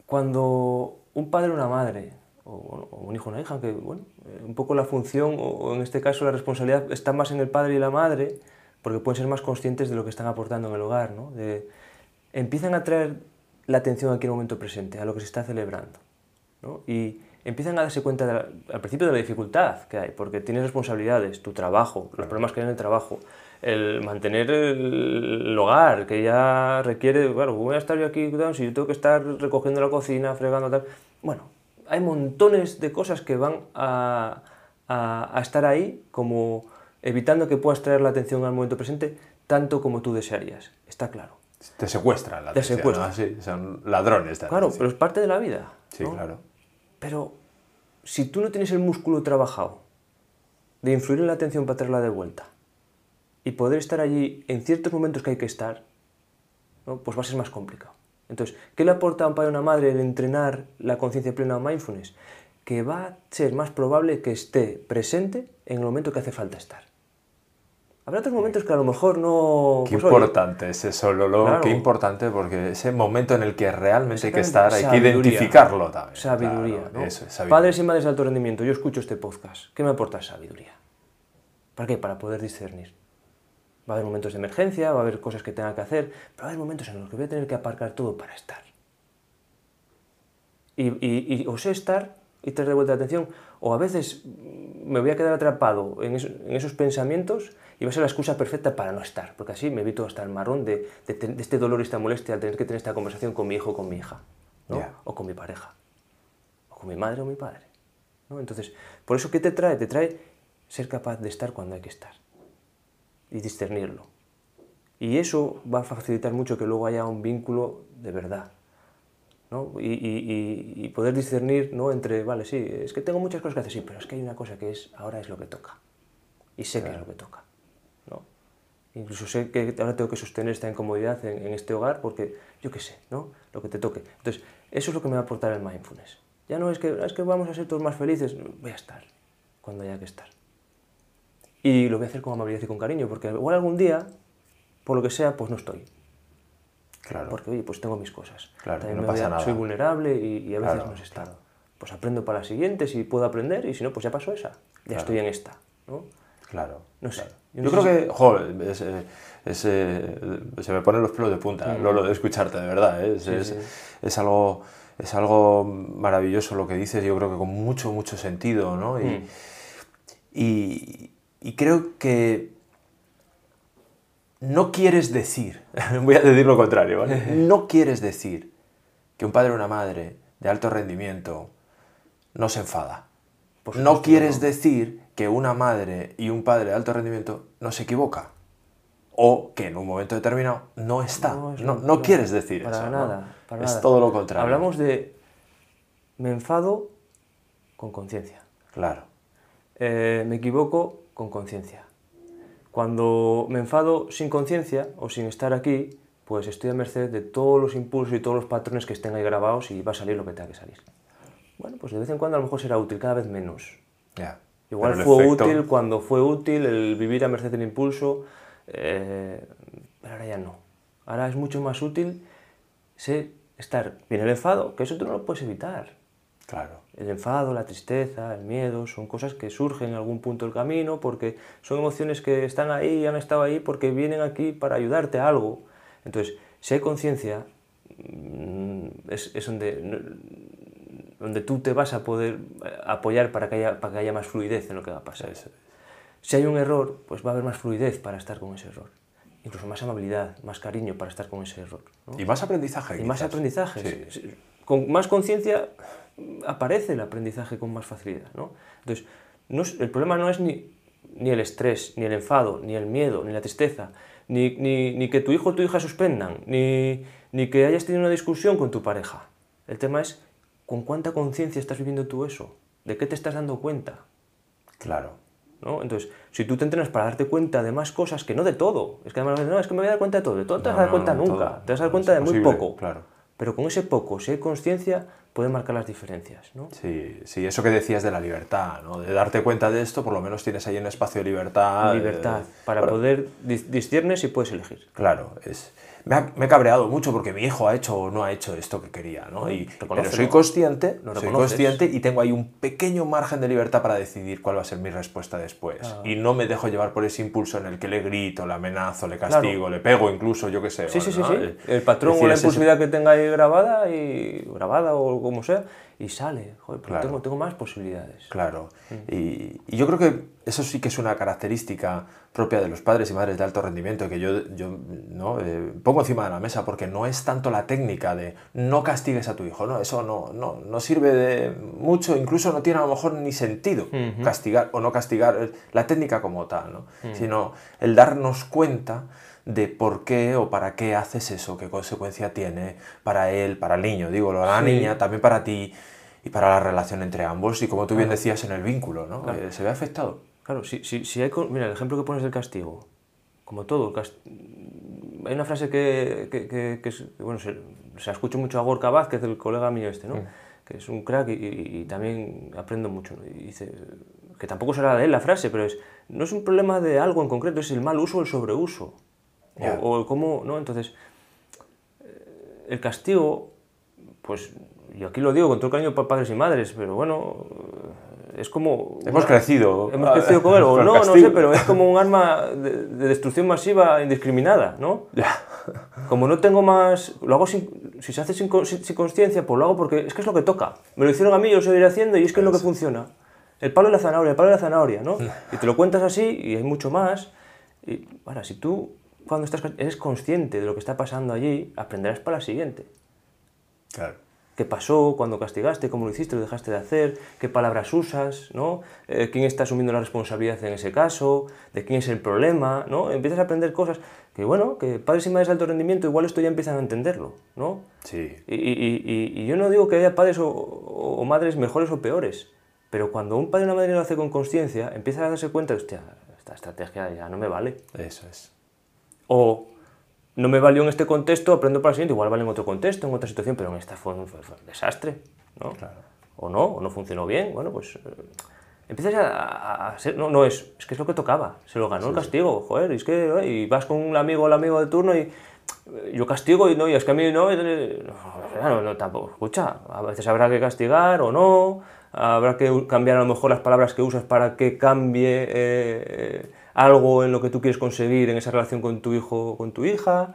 cuando un padre o una madre, o, o un hijo o una hija, que bueno, eh, un poco la función, o, en este caso la responsabilidad está más en el padre y la madre, porque pueden ser más conscientes de lo que están aportando en el hogar, ¿no? De- empiezan a traer la atención aquí en el momento presente, a lo que se está celebrando. ¿no? Y empiezan a darse cuenta la- al principio de la dificultad que hay, porque tienes responsabilidades, tu trabajo, los problemas que hay en el trabajo, el mantener el, hogar, que ya requiere, claro, voy a estar yo aquí, si yo tengo que estar recogiendo la cocina, fregando tal. Bueno, hay montones de cosas que van a, a- a estar ahí, como evitando que puedas traer la atención al momento presente tanto como tú desearías, está claro. Te secuestran la Te atención, secuestran. ¿no? Sí, son ladrones de Claro, pero es parte de la vida. Sí, ¿no? claro. Pero si tú no tienes el músculo trabajado de influir en la atención para traerla de vuelta y poder estar allí en ciertos momentos que hay que estar, ¿no? pues va a ser más complicado. Entonces, ¿qué le aporta a un padre o una madre el entrenar la conciencia plena o mindfulness? Que va a ser más probable que esté presente en el momento que hace falta estar. Habrá otros momentos que a lo mejor no... Qué pues, oye, importante es eso, Lolo, Claro. qué importante, porque ese momento en el que realmente hay que estar, hay que identificarlo también. Sabiduría, Claro, ¿no? eso es, sabiduría. Padres y madres de alto rendimiento, yo escucho este podcast. ¿Qué me aporta sabiduría? ¿Para qué? Para poder discernir. Va a haber momentos de emergencia, va a haber cosas que tenga que hacer, pero va a haber momentos en los que voy a tener que aparcar todo para estar. Y, y- y o sé estar y traer de vuelta la atención, o a veces me voy a quedar atrapado en, eso- en esos pensamientos y va a ser la excusa perfecta para no estar, porque así me evito hasta el marrón de, de ten- de este dolor y esta molestia al tener que tener esta conversación con mi hijo o con mi hija, ¿no? O con mi pareja, o con mi madre o mi padre. ¿no? Entonces, por eso, ¿qué te trae? Te trae ser capaz de estar cuando hay que estar y discernirlo. Y eso va a facilitar mucho que luego haya un vínculo de verdad. ¿no? Y, y- y- poder discernir ¿no? entre, vale, sí, es que tengo muchas cosas que hacer, sí, pero es que hay una cosa que es, ahora es lo que toca. Y sé que es lo que toca. ¿no? Incluso sé que ahora tengo que sostener esta incomodidad en, en este hogar porque, yo qué sé, ¿no? Lo que te toque. Entonces, eso es lo que me va a aportar el mindfulness. Ya no es que, es que vamos a ser todos más felices, voy a estar cuando haya que estar. Y lo voy a hacer con amabilidad y con cariño, porque igual algún día, por lo que sea, pues no estoy. Claro. Porque, oye, pues tengo mis cosas. Claro, También no pasa a- nada. Soy vulnerable y, y a veces Claro, no sé estar. Pues aprendo para la siguiente si puedo aprender y si no, pues ya pasó esa. Ya Claro. estoy en esta. ¿no? Claro. No sé. claro. Yo creo que, joder, es, eh, es, eh, se me ponen los pelos de punta, Lolo, de escucharte, de verdad. ¿eh? Es, Mm. Sí, es- sí. es algo, es algo maravilloso lo que dices, yo creo que con mucho, mucho sentido, ¿no? Y, Mm. y, y creo que no quieres decir, (laughs) voy a decir lo contrario, ¿vale? (laughs) No quieres decir que un padre o una madre de alto rendimiento no se enfada. No quieres no. decir que una madre y un padre de alto rendimiento no se equivoca. O que en un momento determinado no está. No, es no, quieres decir para eso. nada, para es nada. todo lo contrario. Hablamos de me enfado con conciencia. Claro. Eh, me equivoco con conciencia. Cuando me enfado sin conciencia o sin estar aquí, pues estoy a merced de todos los impulsos y todos los patrones que estén ahí grabados y va a salir lo que tenga que salir. Bueno, pues de vez en cuando a lo mejor será útil, cada vez menos. Ya. Igual Pero fue efecto- útil cuando fue útil el vivir a merced del impulso, eh, pero ahora ya no. Ahora es mucho más útil sé estar bien el enfado, que eso tú no lo puedes evitar. Claro. El enfado, la tristeza, el miedo, son cosas que surgen en algún punto del camino porque son emociones que están ahí y han estado ahí porque vienen aquí para ayudarte a algo. Entonces, si hay conciencia, mm, es, es donde, donde tú te vas a poder eh, apoyar para que, haya, para que haya más fluidez en lo que va a pasar. Si hay un error, pues va a haber más fluidez para estar con ese error. Incluso más amabilidad, más cariño para estar con ese error. ¿no? Y más aprendizaje. Y más aprendizaje. Sí. Con más conciencia aparece el aprendizaje con más facilidad. ¿no? Entonces, no es- el problema no es ni, ni el estrés, ni el enfado, ni el miedo, ni la tristeza, ni, ni- ni que tu hijo o tu hija suspendan, ni, ni que hayas tenido una discusión con tu pareja. El tema es con cuánta conciencia estás viviendo tú eso, de qué te estás dando cuenta. Claro. ¿no? Entonces, si tú te entrenas para darte cuenta de más cosas, que no de todo, es que además no, es que me voy a dar cuenta de todo, de todo no te vas a dar cuenta no, nunca, todo. te vas a dar cuenta de muy poco. claro. Pero con ese poco, si hay conciencia, puede marcar las diferencias, ¿no? Sí, sí, eso que decías de la libertad, ¿no? De darte cuenta de esto, por lo menos tienes ahí un espacio de libertad. Libertad, eh, para bueno, poder dis- discernir si puedes elegir. Claro, es, me, ha, me he cabreado mucho porque mi hijo ha hecho o no ha hecho esto que quería, ¿no? Y, pero soy consciente, Lo soy consciente y tengo ahí un pequeño margen de libertad para decidir cuál va a ser mi respuesta después. Ah. Y no me dejo llevar por ese impulso en el que le grito, le amenazo, le castigo, le pego incluso, yo qué sé. Sí, sí, sí, ¿no? sí. El patrón o la es ese- impulsividad que tenga ahí grabada, y grabada o como sea, y sale. Joder, pues Claro. tengo, tengo más posibilidades. Claro. Mm. Y, y yo creo que eso sí que es una característica propia de los padres y madres de alto rendimiento que yo, yo ¿no? Eh, pongo encima de la mesa porque no es tanto la técnica de no castigues a tu hijo, ¿no? Eso no, no, no sirve de mucho, incluso no tiene a lo mejor ni sentido castigar o no castigar la técnica como tal, ¿no? Mm. Sino el darnos cuenta de por qué o para qué haces eso, qué consecuencia tiene para él, para el niño, digo, la Sí. niña, también para ti y para la relación entre ambos y como tú bien decías en el vínculo, ¿no? Eh, se ve afectado. Claro, si, si, si hay... con- Mira, el ejemplo que pones del castigo. Como todo, el cas- hay una frase que, que, que- que es, bueno, se, se escucha mucho a Gorka Vázquez, el colega mío este, ¿no? Que es un crack y, y- y también aprendo mucho. ¿no? Y dice, que tampoco será de él la frase, pero es, no es un problema de algo en concreto, es el mal uso o el sobreuso. O- Ya. O, el cómo, ¿no? Entonces, eh, el castigo, pues, yo aquí lo digo con todo el cariño para padres y madres, pero bueno, es como... Hemos crecido. Hemos crecido con él, o (laughs) no, no castigo. sé, pero es como un arma de, de destrucción masiva indiscriminada, ¿no? Ya. Como no tengo más... Lo hago sin, si se hace sin, sin, sin conciencia, pues lo hago porque es que es lo que toca. Me lo hicieron a mí, yo lo seguiré haciendo y es que es lo que funciona. El palo y la zanahoria, el palo y la zanahoria, ¿no? Y te lo cuentas así y hay mucho más. Y ahora, si tú cuando estás, eres consciente de lo que está pasando allí, aprenderás para la siguiente. Claro. ¿Qué pasó? ¿Cuándo castigaste? ¿Cómo lo hiciste? ¿Lo dejaste de hacer? ¿Qué palabras usas? ¿no? Eh, ¿Quién está asumiendo la responsabilidad en ese caso? ¿De quién es el problema? ¿no? Empiezas a aprender cosas que, bueno, que padres y madres de alto rendimiento igual esto ya empiezan a entenderlo, ¿no? Sí. Y, y- y- y yo no digo que haya padres o, o- o madres mejores o peores, pero cuando un padre y una madre lo hace con conciencia, empieza a darse cuenta, hostia, esta estrategia ya no me vale. Eso es. O no me valió en este contexto, aprendo para el siguiente, igual vale en otro contexto, en otra situación, pero en esta fue un, fue- un desastre, ¿no? O no, o no funcionó bien, bueno, pues... eh, Empiezas a, a- ser... No, no es... Es que es lo que tocaba, se lo ganó el castigo, joder, y es que... ¿eh? Y vas con un amigo o el amigo de turno y... eh, Yo castigo y no, y es que a mí no, y- no, no, no, tampoco. Escucha, a veces habrá que castigar o no, habrá que cambiar a lo mejor las palabras que usas para que cambie eh, eh, algo en lo que tú quieres conseguir en esa relación con tu hijo o con tu hija.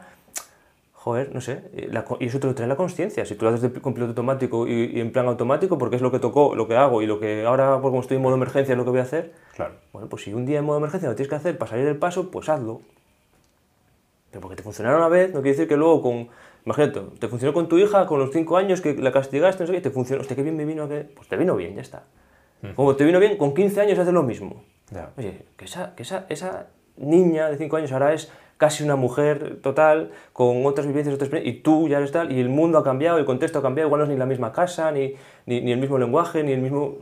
Joder, no sé, eh, la y eso te lo trae la conciencia. Si tú lo haces de- con piloto automático y, y en plan automático, porque es lo que tocó, lo que hago y lo que ahora, por como estoy en modo emergencia, es lo que voy a hacer, Claro. bueno, pues si un día en modo emergencia lo tienes que hacer para salir del paso, pues hazlo. Pero porque te funcionara una vez, no quiere decir que luego con... Imagínate, te funcionó con tu hija con los 5 años que la castigaste, no sé qué, te funcionó, hostia, qué bien me vino, que... pues te vino bien, ya está. Como te vino bien, con 15 años haces lo mismo. Ya. Oye, que esa, que esa, esa niña de 5 años ahora es casi una mujer total, con otras vivencias, otras y tú ya eres tal, y el mundo ha cambiado, el contexto ha cambiado, igual no es ni la misma casa, ni, ni, ni el mismo lenguaje, ni el mismo...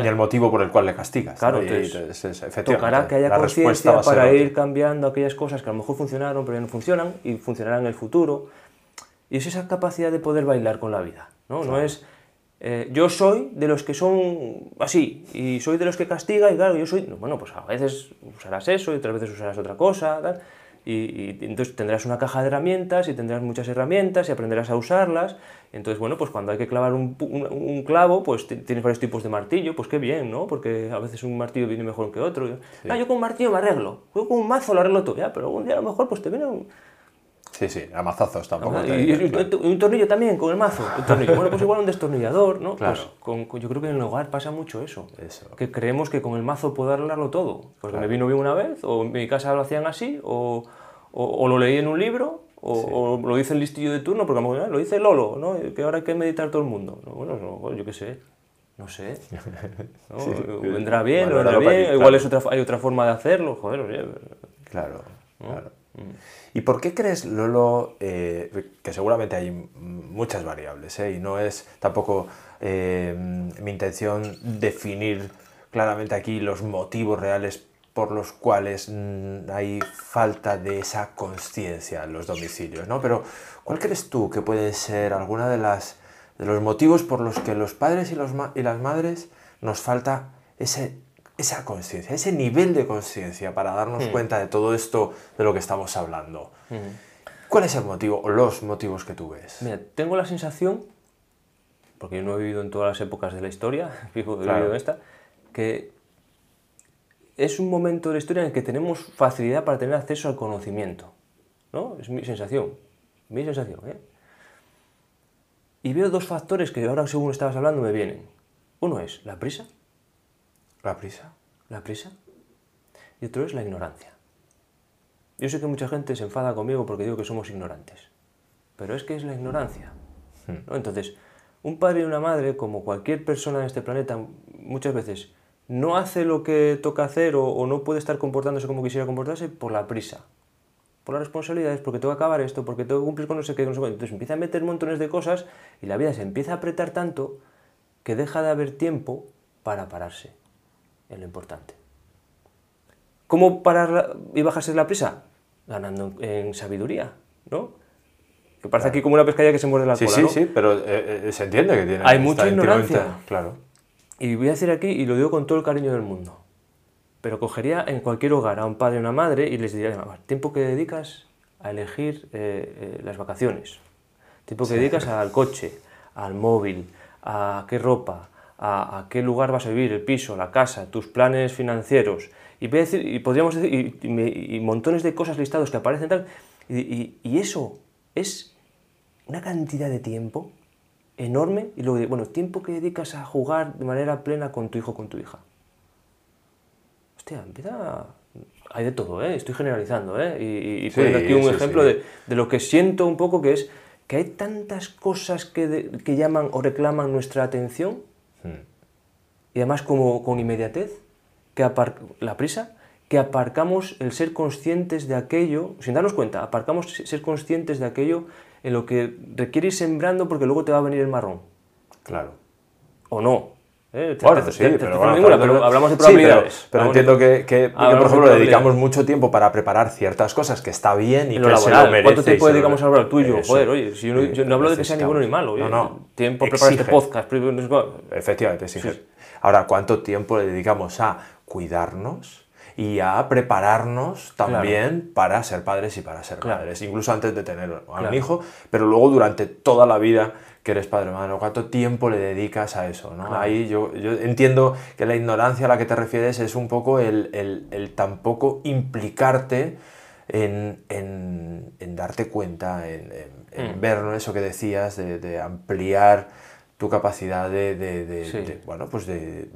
Y el motivo por el cual le castigas. Claro, ¿no? Entonces, es- es- efectivamente, Tocará que haya conciencia para otra. ir cambiando aquellas cosas que a lo mejor funcionaron, pero ya no funcionan, y funcionarán en el futuro. Y es esa capacidad de poder bailar con la vida, ¿no? No es... eh, yo soy de los que son así, y soy de los que castiga, y claro, yo soy... Bueno, pues a veces usarás eso, y otras veces usarás otra cosa, tal, y, y entonces tendrás una caja de herramientas, y tendrás muchas herramientas, y aprenderás a usarlas, entonces, bueno, pues cuando hay que clavar un, un- un clavo, pues ti- tienes varios tipos de martillo, pues qué bien, ¿no? Porque a veces un martillo viene mejor que otro. Ah, yo con un martillo me arreglo, yo con un mazo lo arreglo todo, ya, pero un día a lo mejor pues te viene un... Sí, sí, a mazazos tampoco. Te- y, claro. un tornillo también con el mazo. un tornillo. Bueno, pues igual un destornillador, ¿no? Claro. Pues con- con- yo creo que en el hogar pasa mucho eso. Eso. Que creemos que con el mazo puedo arreglarlo todo. Porque me vino bien una vez, o en mi casa lo hacían así, o, o- o lo leí en un libro, o, o lo dice el listillo de turno, porque lo mejor, "Ah, lo dice Lolo, ¿no? Que ahora hay que meditar todo el mundo. No, bueno, no, yo qué sé. No sé. (laughs) ¿no? Sí, vendrá bien, no valóralo vendrá bien. Igual claro. es otra, hay otra forma de hacerlo. Joder, oye, Claro, claro. Mm. ¿Y por qué crees, Lolo, eh, que seguramente hay muchas variables, eh, y no es tampoco eh, mi intención definir claramente aquí los motivos reales por los cuales mm, hay falta de esa conciencia en los domicilios, ¿no? Pero, ¿cuál crees tú que puede ser alguna de las de los motivos por los que los padres y, los y las madres nos falta ese, esa conciencia, ese nivel de conciencia para darnos cuenta de todo esto de lo que estamos hablando? ¿Cuál es el motivo o los motivos que tú ves? Mira, tengo la sensación, porque yo no he vivido en todas las épocas de la historia, (laughs) vivo, he Claro. vivido en esta, que es un momento de la historia en el que tenemos facilidad para tener acceso al conocimiento. ¿no? Es mi sensación, mi sensación. ¿eh? Y veo dos factores que ahora, según estabas hablando, me vienen. Uno es la prisa, ¿La prisa? la prisa, y otro es la ignorancia. Yo sé que mucha gente se enfada conmigo porque digo que somos ignorantes, pero es que es la ignorancia. ¿no? Entonces, un padre y una madre, como cualquier persona en este planeta, muchas veces no hace lo que toca hacer o, o no puede estar comportándose como quisiera comportarse por la prisa, por las responsabilidades, porque tengo que acabar esto, porque tengo que cumplir con no sé qué, no sé cuánto. Entonces empieza a meter montones de cosas y la vida se empieza a apretar tanto que deja de haber tiempo para pararse en lo importante. ¿Cómo parar y bajarse de la prisa? Ganando en, sabiduría, ¿no? Que parece aquí como una pescadilla que se muerde la Sí, cola, sí, ¿no? sí, pero eh, eh, se entiende que tiene. Hay mucha ignorancia. Claro. Y voy a decir aquí, y lo digo con todo el cariño del mundo, pero cogería en cualquier hogar a un padre y una madre y les diría, "Venga, tiempo que dedicas a elegir eh, eh, las vacaciones, tiempo que dedicas al coche, al móvil, a qué ropa, a, a qué lugar vas a vivir, el piso, la casa, tus planes financieros. Y, voy a decir, y podríamos decir, y, y me- y montones de cosas listados que aparecen tal, y, eso es una cantidad de tiempo enorme y luego, bueno, tiempo que dedicas a jugar de manera plena con tu hijo con tu hija. Hostia, empieza... Hay de todo, ¿eh? Estoy generalizando, ¿eh? Y, y- Sí, poniendo aquí un sí, ejemplo sí. De, de lo que siento un poco que es que hay tantas cosas que, de- que llaman o reclaman nuestra atención. Y además como con inmediatez, que la prisa, que aparcamos el ser conscientes de aquello, sin darnos cuenta, aparcamos ser conscientes de aquello en lo que requiere ir sembrando porque luego te va a venir el marrón. Claro. O no. ¿Eh? Bueno, Te- sí, te- pero, te- bueno, ninguna, pero- pero hablamos de sí, pero- probabilidades. pero, entiendo que, hablamos por ejemplo, dedicamos mucho tiempo para preparar ciertas cosas que está bien y En que se lo laboral, merece. ¿cuánto tiempo dedicamos a hablar tú y yo? Eso, Joder, oye, si yo yo no hablo de que sea ni necesitamos. bueno ni malo. oye, No, no. Tiempo para preparar este podcast. Efectivamente, sí. Ahora, ¿cuánto tiempo le dedicamos a cuidarnos y a prepararnos también para ser padres y para ser Claro. madres? Incluso antes de tener a un hijo, pero luego durante toda la vida que eres padre o madre, ¿cuánto tiempo le dedicas a eso? ¿no? Claro. Ahí yo, yo entiendo que la ignorancia a la que te refieres es un poco el, el- el tampoco implicarte en, en- en darte cuenta, en, en- Mm. ver ¿no? eso que decías, de, de ampliar tu capacidad de, de- de- Sí. de- bueno, pues de,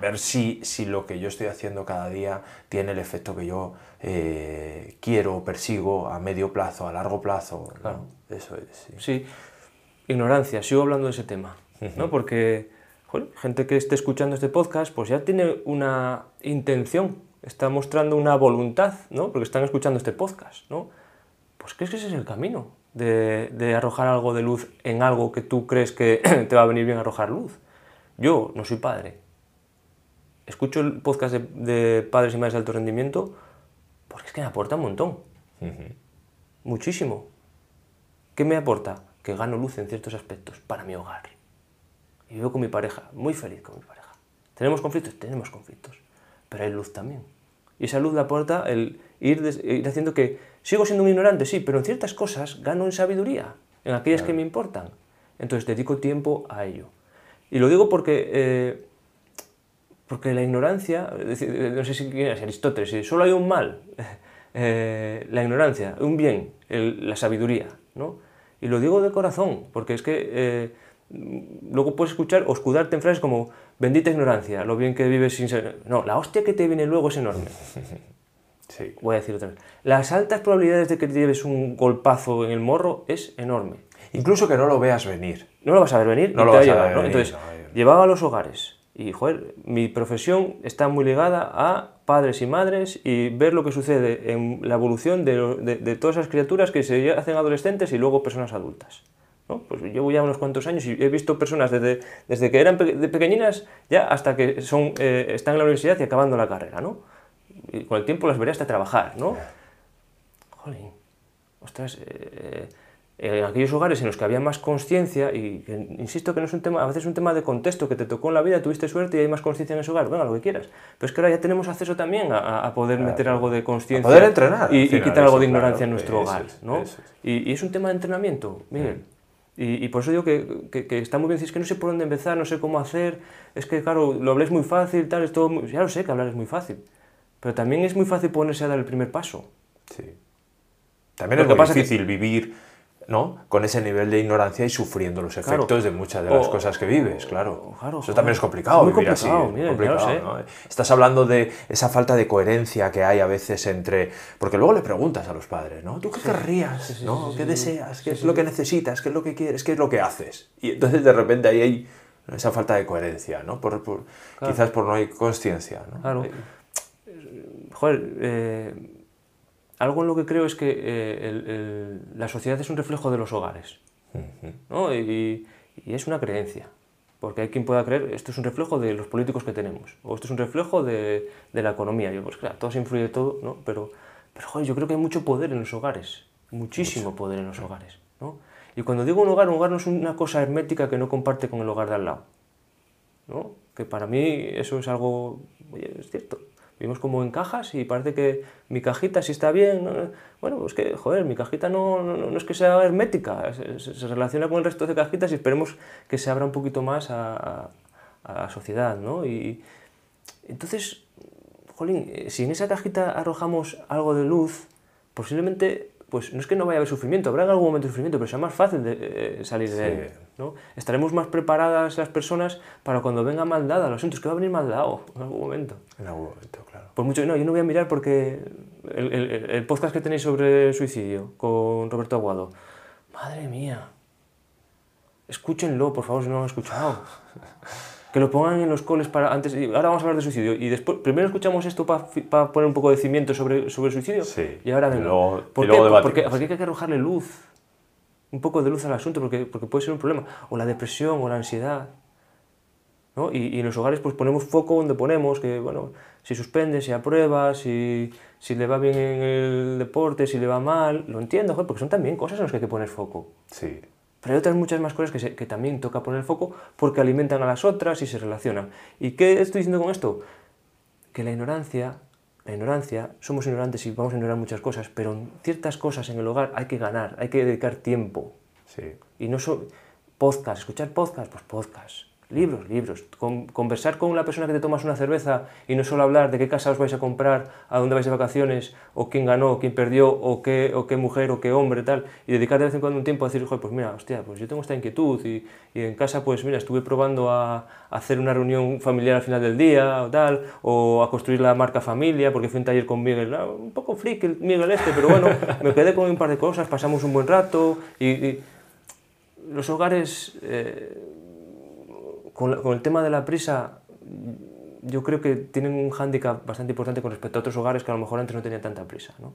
ver si, si lo que yo estoy haciendo cada día tiene el efecto que yo eh, quiero o persigo a medio plazo, a largo plazo. ¿no? Claro. Eso es, sí. Sí, ignorancia, sigo hablando de ese tema, ¿no? Porque joder, gente que esté escuchando este podcast, pues ya tiene una intención, está mostrando una voluntad, ¿no? Porque están escuchando este podcast, ¿no? Pues que ese es el camino de, de arrojar algo de luz en algo que tú crees que (clears throat) te va a venir bien arrojar luz. Yo no soy padre. Escucho el podcast de, de padres y madres de alto rendimiento porque es que me aporta un montón. Muchísimo. ¿Qué me aporta? Que gano luz en ciertos aspectos para mi hogar. Y vivo con mi pareja, muy feliz con mi pareja. ¿Tenemos conflictos? Tenemos conflictos. Pero hay luz también. Y esa luz la aporta el ir, des- ir haciendo que sigo siendo un ignorante, sí, pero en ciertas cosas gano en sabiduría, en aquellas que me importan. Entonces dedico tiempo a ello. Y lo digo porque, eh, porque la ignorancia, no sé si quién es Aristóteles, si solo hay un mal, (laughs) eh, la ignorancia, un bien, el- la sabiduría, ¿no? Y lo digo de corazón, porque es que eh, luego puedes escuchar o escudarte en frases como bendita ignorancia, lo bien que vives sin ser... No, la hostia que te viene luego es enorme. (laughs) Sí. Voy a decir otra vez. Las altas probabilidades de que te lleves un golpazo en el morro es enorme. Incluso que no lo veas venir. No lo vas a ver venir No lo vas a ver venir, Entonces, no, llevaba a los hogares. Y, joder, mi profesión está muy ligada a padres y madres y ver lo que sucede en la evolución de, de- de todas esas criaturas que se hacen adolescentes y luego personas adultas. ¿no? Pues llevo ya unos cuantos años y he visto personas desde, desde que eran pe- de pequeñinas ya hasta que son, eh, están en la universidad y acabando la carrera. ¿no? Y con el tiempo las veré hasta trabajar. ¿no? Jolín, ostras, eh, en aquellos hogares en los que había más conciencia, y insisto que no es un tema, a veces es un tema de contexto, que te tocó en la vida, tuviste suerte y hay más conciencia en ese hogar, venga, lo que quieras. Pero es que ahora ya tenemos acceso también a, a poder meter algo de conciencia. poder entrenar, Y, quitar algo de claro, ignorancia en nuestro eso hogar, ¿no? eso. Y, y es un tema de entrenamiento, Miguel. Y, y por eso digo que, que- que está muy bien decir, es que no sé por dónde empezar, no sé cómo hacer, es que claro, lo habléis muy fácil, tal, es todo muy- ya lo sé que hablar es muy fácil, pero también es muy fácil ponerse a dar el primer paso. Sí. También Lo es que muy pasa que- difícil vivir ¿no? con ese nivel de ignorancia y sufriendo los Claro. efectos de muchas de las O- cosas que vives, claro. claro, Eso también es complicado Muy vivir complicado, así. Estás hablando de esa falta de coherencia que hay a veces entre... Porque luego le preguntas a los padres, ¿no? ¿Tú qué querrías? ¿no? ¿Qué deseas? ¿Qué es lo que necesitas? ¿Qué es lo que quieres? ¿Qué es lo que haces? Y entonces de repente ahí hay esa falta de coherencia, ¿no? Por, por- Quizás por no hay consciencia, ¿no? Claro. Joder, eh, algo en lo que creo es que eh, el- el- la sociedad es un reflejo de los hogares. ¿no? Y, y es una creencia. Porque hay quien pueda creer, esto es un reflejo de los políticos que tenemos, o esto es un reflejo de, de la economía. Yo, pues claro, todo se influye todo, ¿no? Pero, pero joder, yo creo que hay mucho poder en los hogares, muchísimo poder en los hogares, ¿no? Y cuando digo un hogar, un hogar no es una cosa hermética que no comparte con el hogar de al lado. ¿no? Que para mí eso es algo, oye, es cierto. Vivimos como en cajas y parece que mi cajita sí está bien. ¿no? Bueno, pues que, joder, mi cajita no, no, no es que sea hermética, se, se- se relaciona con el resto de cajitas y esperemos que se abra un poquito más a, la sociedad, ¿no? Y entonces, jolín, eh, si en esa cajita arrojamos algo de luz, posiblemente, pues no es que no vaya a haber sufrimiento, habrá en algún momento sufrimiento, pero sea más fácil de eh, salir de él. ¿No? Estaremos más preparadas las personas para cuando venga mal dada. Lo siento, es que va a venir mal dado en algún momento. En algún momento, claro. Por mucho, no, yo no voy a mirar porque el, el- el podcast que tenéis sobre suicidio con Roberto Aguado, madre mía, escúchenlo, por favor, si no lo han escuchado. Que lo pongan en los coles para antes. y ahora vamos a hablar de suicidio. Y después, primero escuchamos esto para poner un poco de cimiento sobre, sobre el suicidio. Sí, Y ahora y venga. y ¿Por, luego qué? debatimos. porque, porque hay que arrojarle luz. Un poco de luz al asunto, porque, porque puede ser un problema. O la depresión, o la ansiedad. ¿no? Y, y, en los hogares pues ponemos foco donde ponemos, que bueno, si suspende, si aprueba, si, si le va bien en el deporte, si le va mal, lo entiendo, porque son también cosas en las que hay que poner foco. Sí. Pero hay otras muchas más cosas que, que también toca poner foco porque alimentan a las otras y se relacionan. ¿Y qué estoy diciendo con esto? Que la ignorancia, la ignorancia, somos ignorantes y vamos a ignorar muchas cosas, pero en ciertas cosas en el hogar hay que ganar, hay que dedicar tiempo. Sí. Y no solo podcast, escuchar podcast, pues podcast. Libros, libros. Con, conversar con la persona que te tomas una cerveza y no solo hablar de qué casa os vais a comprar, a dónde vais de vacaciones, o quién ganó, quién perdió, o qué, o qué mujer, o qué hombre, tal. Y dedicar de vez en cuando un tiempo a decir, pues mira, hostia, pues yo tengo esta inquietud y, y en casa, pues mira, estuve probando a, hacer una reunión familiar al final del día, o tal, o a construir la marca familia, porque fui a un taller con Miguel, ah, un poco freak el Miguel este, pero bueno, me quedé con un par de cosas, pasamos un buen rato y, y los hogares... Eh, con, con, el tema de la prisa, yo creo que tienen un hándicap bastante importante con respecto a otros hogares que a lo mejor antes no tenían tanta prisa. ¿no?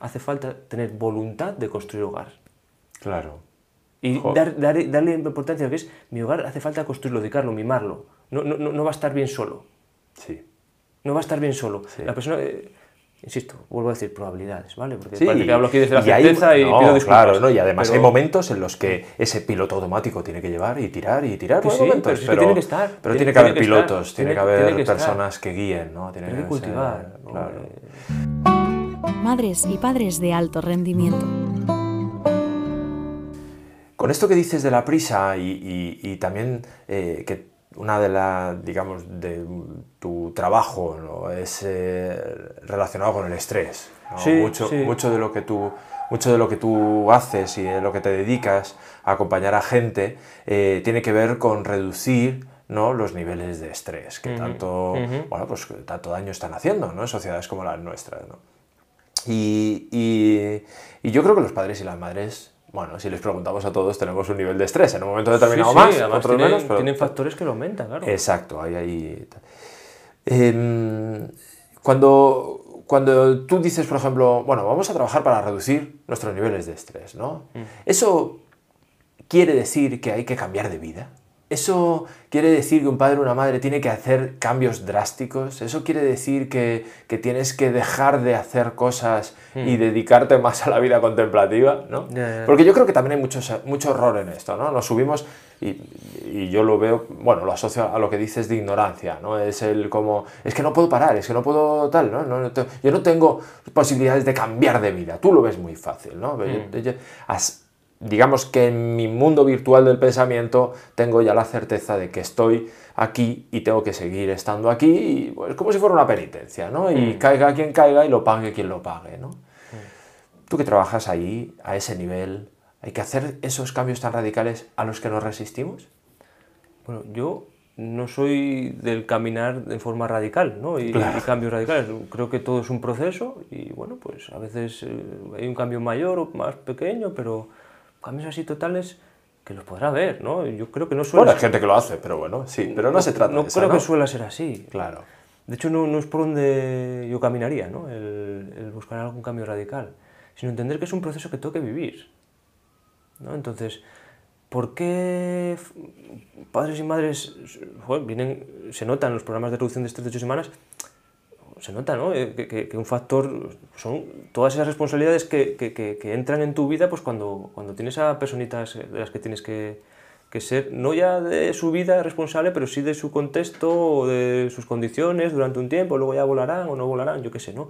Hace falta tener voluntad de construir hogar. Claro. Y dar, dar, darle importancia a lo que es mi hogar, hace falta construirlo, dedicarlo, mimarlo. No, no, no va a estar bien solo. Sí. No va a estar bien solo. Sí. La persona... Eh, insisto, vuelvo a decir probabilidades, ¿vale? Porque sí, parece que hablo aquí desde la y certeza hay, y no, pido disculpas. Claro, ¿no? y además pero... hay momentos en los que ese piloto automático tiene que llevar y tirar y tirar. Que sí, momentos, pero, sí pero, que tiene que estar. Pero tiene, tiene que haber pilotos, estar, tiene, que haber tiene que personas que guíen, ¿no? Tiene, que, cultivar. Ser, claro. Madres y padres de alto rendimiento. Con esto que dices de la prisa y, y, y también eh, que una de las, digamos, de tu trabajo ¿no? es eh, relacionado con el estrés. ¿no? Sí, mucho, sí. mucho, de lo que tú, mucho de lo que tú haces y de lo que te dedicas a acompañar a gente eh, tiene que ver con reducir ¿no? los niveles de estrés que Uh -huh, tanto, uh -huh. bueno, pues, tanto daño están haciendo ¿no? en sociedades como las nuestras. ¿no? Y, y, y yo creo que los padres y las madres bueno, si les preguntamos a todos, tenemos un nivel de estrés en un momento determinado sí, más, sí, otros tienen, menos. Pero... tienen factores que lo aumentan, claro. Exacto, ahí, ahí. Eh, cuando, cuando tú dices, por ejemplo, bueno, vamos a trabajar para reducir nuestros niveles de estrés, ¿no? Mm. ¿Eso quiere decir que hay que cambiar de vida? ¿Eso quiere decir que un padre o una madre tiene que hacer cambios drásticos? ¿Eso quiere decir que, que tienes que dejar de hacer cosas y dedicarte más a la vida contemplativa? ¿no? Yeah, yeah. Porque yo creo que también hay mucho, mucho error en esto. ¿no? Nos subimos y, y, yo lo veo, bueno, lo asocio a lo que dices de ignorancia. ¿no? Es el como, es que no puedo parar, es que no puedo tal. ¿no? no, no yo no tengo posibilidades de cambiar de vida. Tú lo ves muy fácil. ¿no? Mm. Yo, yo, as, digamos que en mi mundo virtual del pensamiento tengo ya la certeza de que estoy aquí y tengo que seguir estando aquí, y, pues, como si fuera una penitencia, ¿no? Y mm. caiga quien caiga y lo pague quien lo pague, ¿no? Mm. Tú que trabajas ahí, a ese nivel, ¿hay que hacer esos cambios tan radicales a los que nos resistimos? Bueno, yo no soy del caminar de forma radical, ¿no? Y, claro. y, cambios radicales. Creo que todo es un proceso y, bueno, pues a veces eh, hay un cambio mayor o más pequeño, pero cambios así totales que los podrá ver, ¿no? Yo creo que no suele Bueno, hay gente que lo hace, pero bueno, sí, pero no, no se trata no de eso, creo ¿no? que suele ser así. Claro. De hecho, no, no, es por donde yo caminaría, ¿no? El, el, buscar algún cambio radical, sino entender que es un proceso que tengo que vivir, ¿no? Entonces, ¿por qué padres y madres joder, vienen, se notan los programas de reducción de estrés de ocho semanas? Se nota, ¿no? Eh, Que, que, que, un factor son todas esas responsabilidades que, que, entran en tu vida pues cuando, cuando tienes a personitas de las que tienes que, ser, no ya de su vida responsable, pero sí de su contexto o de sus condiciones durante un tiempo, luego ya volarán o no volarán, yo qué sé, ¿no?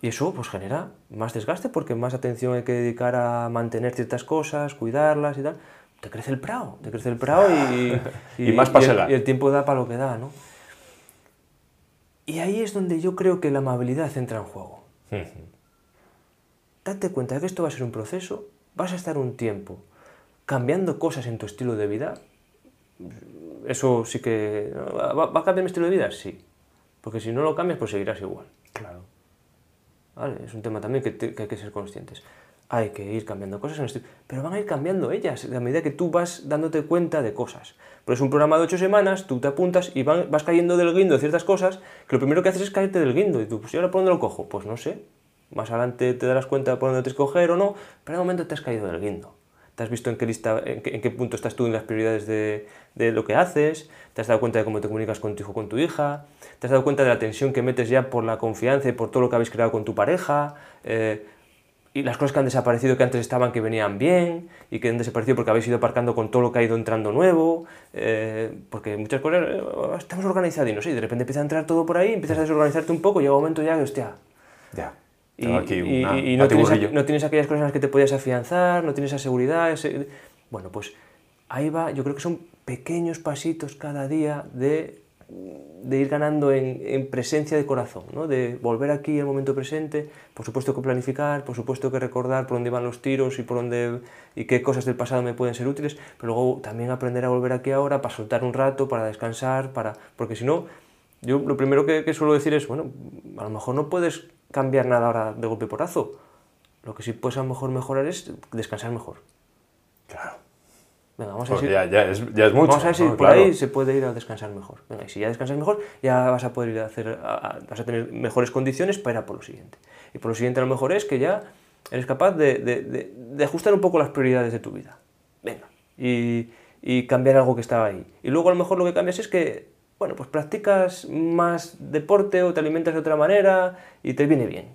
Y eso pues genera más desgaste porque más atención hay que dedicar a mantener ciertas cosas, cuidarlas y tal. Te crece el prado, te crece el prado y, y, (laughs) y más y el, y el tiempo da para lo que da, ¿no? Y ahí es donde yo creo que la amabilidad entra en juego. Date cuenta de que esto va a ser un proceso, vas a estar un tiempo cambiando cosas en tu estilo de vida. Eso sí que... ¿Va, a cambiar mi estilo de vida? Sí. Porque si no lo cambias, pues seguirás igual. Claro. ¿Vale? Es un tema también que, te, que hay que ser conscientes. Hay que ir cambiando cosas en el estilo, pero van a ir cambiando ellas a medida que tú vas dándote cuenta de cosas. Pero es un programa de ocho semanas, tú te apuntas y vas cayendo del guindo de ciertas cosas, que lo primero que haces es caerte del guindo. Y tú, pues, ¿y ahora por dónde lo cojo? Pues no sé. Más adelante te darás cuenta por dónde te escoger o no, pero de momento te has caído del guindo. te has visto en qué, lista, en qué, punto estás tú en las prioridades de, lo que haces, te has dado cuenta de cómo te comunicas con tu hijo con tu hija, te has dado cuenta de la tensión que metes ya por la confianza y por todo lo que habéis creado con tu pareja, eh, y las cosas que han desaparecido que antes estaban que venían bien y que han desaparecido porque habéis ido aparcando con todo lo que ha ido entrando nuevo, eh, porque muchas cosas eh, estamos organizados y no sé, y de repente empieza a entrar todo por ahí, empiezas a desorganizarte un poco y llega un momento ya que, hostia... Ya. Y, y, no, tienes, no, tienes, aquellas cosas en las que te podías afianzar, no tienes esa seguridad. Bueno, pues ahí va, yo creo que son pequeños pasitos cada día de de ir ganando en, presencia de corazón, ¿no? de volver aquí al momento presente, por supuesto que planificar, por supuesto que recordar por dónde van los tiros y, por dónde, y qué cosas del pasado me pueden ser útiles, pero luego también aprender a volver aquí ahora para soltar un rato, para descansar, para, porque si no, yo lo primero que, que suelo decir es, bueno, a lo mejor no puedes cambiar nada ahora de golpe porazo, lo que sí puedes a lo mejor mejorar es descansar mejor. Claro vamos a ver ya, ya, es, ya, es, mucho. Vamos a ver si por ahí se puede ir a descansar mejor. Venga, y si ya descansas mejor, ya vas a poder ir a hacer, vas a tener mejores condiciones para ir a por lo siguiente. Y por lo siguiente a lo mejor es que ya eres capaz de, de, de, ajustar un poco las prioridades de tu vida. Venga, y, y, cambiar algo que estaba ahí. Y luego a lo mejor lo que cambias es que, bueno, pues practicas más deporte o te alimentas de otra manera y te viene bien.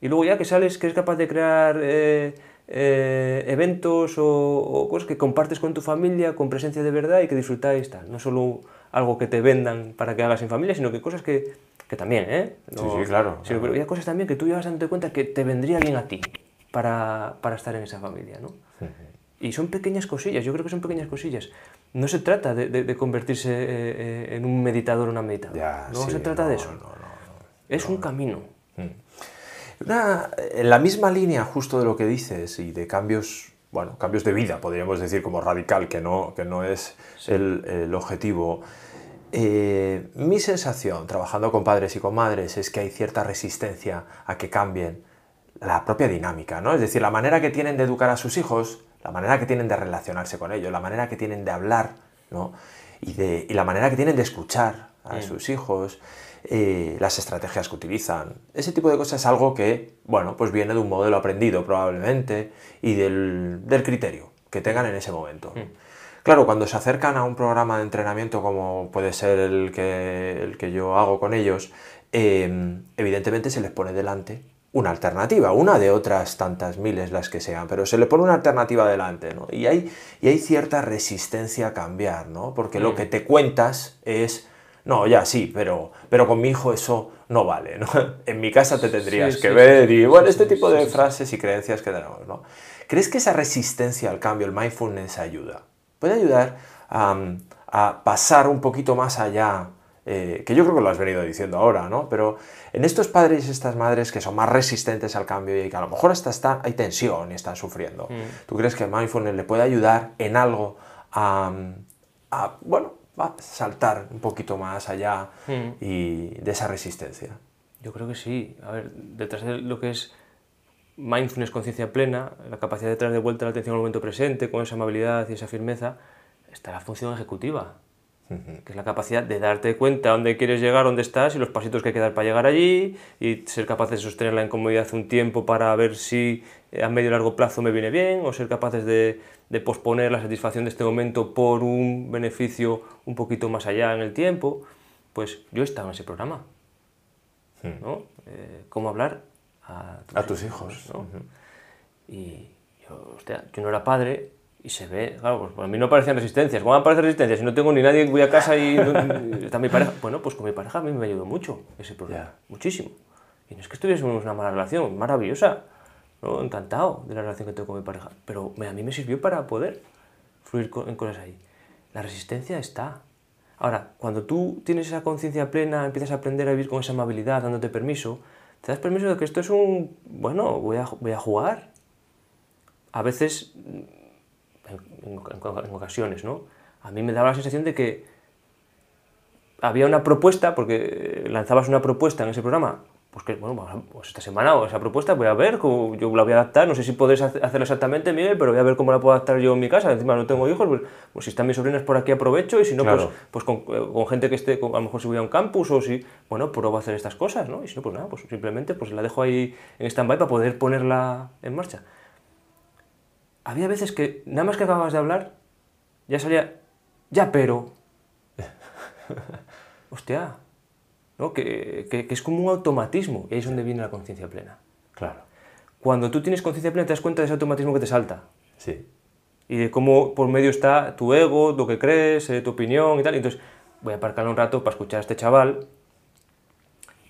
Y luego ya que sales, que eres capaz de crear... Eh, eh, eventos o, cosas que compartes con tu familia con presencia de verdad y que disfrutáis tal. No solo algo que te vendan para que hagas en familia, sino que cosas que, que también, ¿eh? sí, sí, claro. Sino que hay cosas también que tú llevas dándote cuenta que te vendría bien a ti para, para estar en esa familia, ¿no? Y son pequeñas cosillas, yo creo que son pequeñas cosillas. No se trata de, de, convertirse eh, eh, en un meditador o una meditadora. no se trata de eso. es un camino. En la misma línea justo de lo que dices y de cambios, bueno, cambios de vida, podríamos decir como radical, que no, que no es el, objetivo. Eh, mi sensación trabajando con padres y con madres es que hay cierta resistencia a que cambien la propia dinámica, ¿no? Es decir, la manera que tienen de educar a sus hijos, la manera que tienen de relacionarse con ellos, la manera que tienen de hablar, ¿no? Y, de, y la manera que tienen de escuchar a sus hijos, eh, las estrategias que utilizan. Ese tipo de cosas es algo que, bueno, pues viene de un modelo aprendido probablemente y del, criterio que tengan en ese momento. Mm. Claro, cuando se acercan a un programa de entrenamiento como puede ser el que, el que yo hago con ellos, em, evidentemente se les pone delante una alternativa, una de otras tantas miles las que sean, pero se le pone una alternativa delante, ¿no? Y hay, y hay cierta resistencia a cambiar, ¿no? Porque lo mm. que te cuentas es no, ya sí, pero, pero con mi hijo eso no vale, ¿no? (laughs) En mi casa te tendrías que ver y bueno, este tipo de frases y creencias que tenemos, ¿no? ¿Crees que esa resistencia al cambio, el mindfulness, ayuda? Puede ayudar a pasar un poquito más allá, eh, que yo creo que lo has venido diciendo ahora, ¿no? Pero en estos padres y estas madres que son más resistentes al cambio y que a lo mejor hasta está, hay tensión y están sufriendo, mm. ¿tú crees que el mindfulness le puede ayudar en algo a, a bueno, saltar un poquito más allá hmm. y de esa resistencia. Yo creo que sí. A ver, detrás de lo que es mindfulness, conciencia plena, la capacidad de traer de vuelta la atención al momento presente, con esa amabilidad y esa firmeza, está la función ejecutiva, que es la capacidad de darte cuenta dónde quieres llegar, dónde estás y los pasitos que hay que dar para llegar allí y ser capaz de sostener la incomodidad un tiempo para ver si a medio y largo plazo me viene bien o ser capaces de, de posponer la satisfacción de este momento por un beneficio un poquito más allá en el tiempo, pues yo he estado en ese programa. Hmm. ¿no? Eh, ¿Cómo hablar a tus, hijos? ¿no? Y yo, hostia, yo no era padre y se ve, claro, pues a mí no parecían resistencias. ¿Cómo aparece resistencias? Si no tengo ni nadie, voy a casa y (laughs) está mi pareja. Bueno, pues con mi pareja a mí me ayudó mucho ese programa, muchísimo. Y no es que estuviésemos una mala relación, maravillosa encantado de la relación que tengo con mi pareja, pero a mí me sirvió para poder fluir en cosas ahí. La resistencia está. Ahora, cuando tú tienes esa conciencia plena, empiezas a aprender a vivir con esa amabilidad, dándote permiso, te das permiso de que esto es un, bueno, voy a, voy a jugar. A veces, en, en ocasiones, ¿no? A mí me daba la sensación de que había una propuesta, porque lanzabas una propuesta en ese programa pues que, bueno, pues esta semana o esa propuesta voy a ver, cómo, yo la voy a adaptar, no sé si podéis hacerlo exactamente, Miguel, pero voy a ver cómo la puedo adaptar yo en mi casa, encima no tengo hijos, pues, pues si están mis sobrinas por aquí aprovecho y si no, pues, pues con, eh, con, gente que esté, a lo mejor si voy a un campus o si, bueno, pruebo a hacer estas cosas, ¿no? Y si no, pues nada, pues simplemente pues la dejo ahí en stand-by para poder ponerla en marcha. Había veces que nada más que acababas de hablar, ya salía, ya pero. (laughs) Hostia, ¿no? Que, que- que es como un automatismo, y ahí es donde viene la conciencia plena. Claro. Cuando tú tienes conciencia plena te das cuenta de ese automatismo que te salta. Sí. y de cómo por medio está tu ego, lo que crees, eh, tu opinión y tal. Entonces, voy a aparcar un rato para escuchar a este chaval.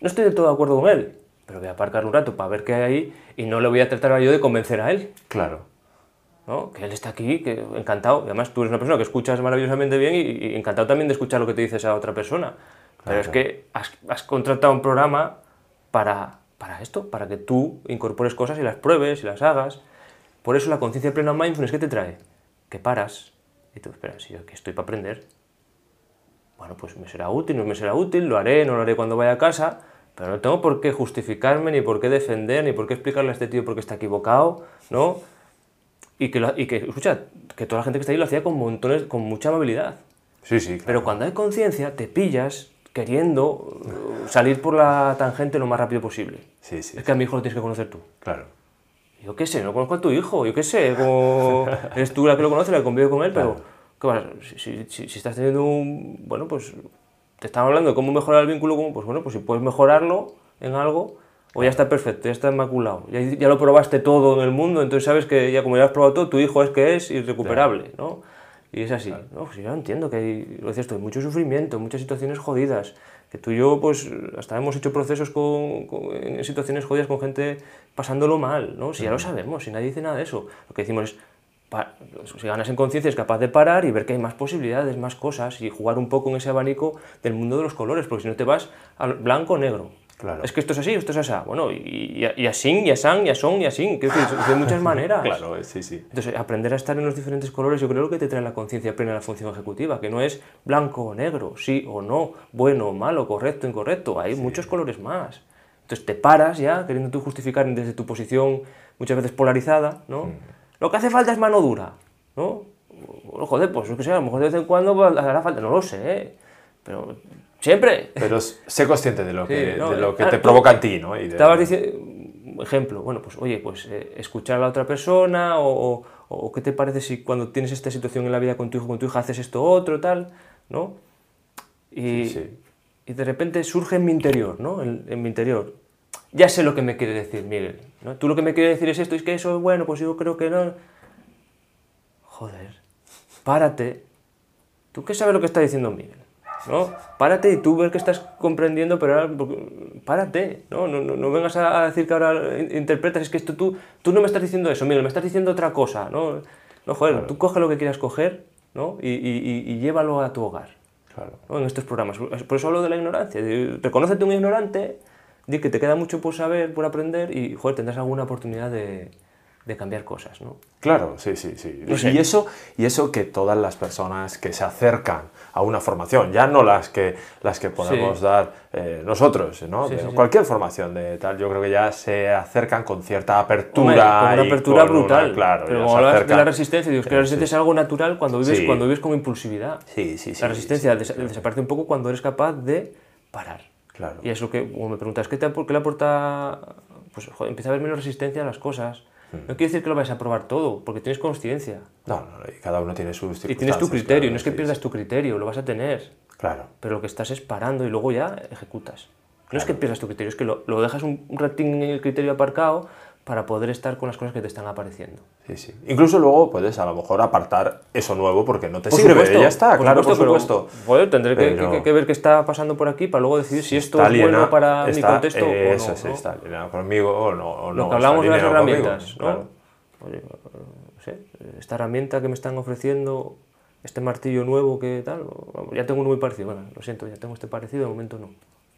No estoy del todo de acuerdo con él, pero voy a aparcar un rato para ver qué hay ahí y no le voy a tratar yo de convencer a él. Claro. ¿No? Que él está aquí, que encantado. Y además tú eres una persona que escuchas maravillosamente bien y, y encantado también de escuchar lo que te dice esa otra persona. Pero es que has, has contratado un programa para, para esto, para que tú incorpores cosas y las pruebes y las hagas. Por eso la conciencia plena mindfulness, ¿qué te trae? Que paras y tú, espera, si yo aquí estoy para aprender, bueno, pues me será útil, no me será útil, lo haré, no lo haré cuando vaya a casa, pero no tengo por qué justificarme, ni por qué defender, ni por qué explicarle a este tío por qué está equivocado, ¿no? Y que, lo- y que, escucha, que toda la gente que está ahí lo hacía con montones, con mucha amabilidad. Sí, sí, claro. Pero cuando hay conciencia, te pillas queriendo uh, salir por la tangente lo más rápido posible. Sí, sí, Es que a mi hijo lo tienes que conocer tú. claro. Yo qué sé, no conozco a tu hijo, yo qué sé, como (laughs) eres tú la que lo conoce, la que convive con él, pero ¿qué vas? Si, si- si- si estás teniendo un... Bueno, pues te están hablando de cómo mejorar el vínculo, como, pues bueno, pues si puedes mejorarlo en algo, o ya está perfecto, ya está inmaculado, ya, ya lo probaste todo en el mundo, entonces sabes que ya como ya has probado todo, tu hijo es que es irrecuperable, ¿no? Y es así, ¿no? Pues yo entiendo que hay, lo decías tú, hay mucho sufrimiento, muchas situaciones jodidas, que tú y yo, pues, hasta hemos hecho procesos con, con- en situaciones jodidas con gente pasándolo mal, ¿no? Si ya lo sabemos, si nadie dice nada de eso. Lo que decimos es, pa- si ganas en conciencia es capaz de parar y ver que hay más posibilidades, más cosas, y jugar un poco en ese abanico del mundo de los colores, porque si no te vas al blanco o negro. Claro. Es que esto es así, esto es así. Bueno, y, y, y así, y asán, y asón, y así. Quiero decir, de muchas (laughs) maneras. Claro, sí, sí. Entonces, aprender a estar en los diferentes colores, yo creo que te trae la conciencia plena de la función ejecutiva, que no es blanco o negro, sí o no, bueno o malo, correcto o incorrecto, hay muchos colores más. Entonces, te paras ya, queriendo tú justificar desde tu posición muchas veces polarizada, ¿no? Lo que hace falta es mano dura, ¿no? Joder, pues yo que sé, a lo mejor de vez en cuando pues, hará falta, no lo sé, ¿eh? pero siempre. Pero sé consciente de lo que, Sí, no, de lo que ah, te tú provoca en ti, ¿no? Y de- Estabas diciendo, ejemplo, bueno, pues oye, pues eh, escuchar a la otra persona o, o- o qué te parece si cuando tienes esta situación en la vida con tu hijo, con tu hija, haces esto otro, tal, ¿no? Y, Sí, sí. y de repente surge en mi interior, ¿no? En, en mi interior. Ya sé lo que me quiere decir Miguel, ¿no? Tú lo que me quieres decir es esto, es que eso, bueno, pues yo creo que no. Joder, párate. ¿Tú qué sabes lo que está diciendo Miguel? ¿No? Párate y tú ves que estás comprendiendo, pero ahora, párate, ¿no? No, no, no vengas a, a decir que ahora in- interpretas, es que esto tú, tú no me estás diciendo eso, Miguel, me estás diciendo otra cosa, ¿no? No, joder, tú coge lo que quieras coger, ¿no? Y, y- y- llévalo a tu hogar, Claro. ¿no? En estos programas. Por eso hablo de la ignorancia. Reconócete un ignorante, di que te queda mucho por saber, por aprender y, joder, tendrás alguna oportunidad de, de cambiar cosas, ¿no? Claro, sí, sí, sí. No sé. Y, eso, y eso que todas las personas que se acercan a una formación, ya no las que, las que podemos Sí. dar eh, nosotros, ¿no? Sí, De sí, sí. cualquier formación de tal, yo creo que ya se acercan con cierta Hombre, apertura. con una apertura con una- brutal. claro, pero como hablas de la resistencia, digo, es que la resistencia es algo natural cuando vives, cuando vives con impulsividad. Sí, sí, sí. la resistencia des- desaparece un poco cuando eres capaz de parar. Claro. Y es lo que, como me preguntas, ¿qué, te, qué le aporta? Pues joder, empieza a haber menos resistencia a las cosas. Hmm. No quiere decir que lo vayas a probar todo, porque tienes conciencia. No, no, y cada uno tiene sus Y tienes tu criterio, claro, no es que sí, pierdas tu criterio, lo vas a tener. Claro. Pero lo que estás es parando y luego ya ejecutas. No es que pierdas tu criterio, es que lo, lo dejas un, un ratín en el criterio aparcado para poder estar con las cosas que te están apareciendo. Sí, sí. Incluso luego puedes a lo mejor apartar eso nuevo porque no te Por sirve. supuesto, ya está, claro, por pero, supuesto. joder, tendré que- Pero- que, que ver qué está pasando por aquí para luego decidir si esto Está es bueno aliena- para mi está- contexto eso o no. sí, ¿no? está alineado conmigo o no. o Lo no que está hablamos de las alineado conmigo, herramientas, ¿no? claro. Oye, esta herramienta que me están ofreciendo, este martillo nuevo que tal, ya tengo uno muy parecido, bueno, lo siento, ya tengo este parecido, de momento no.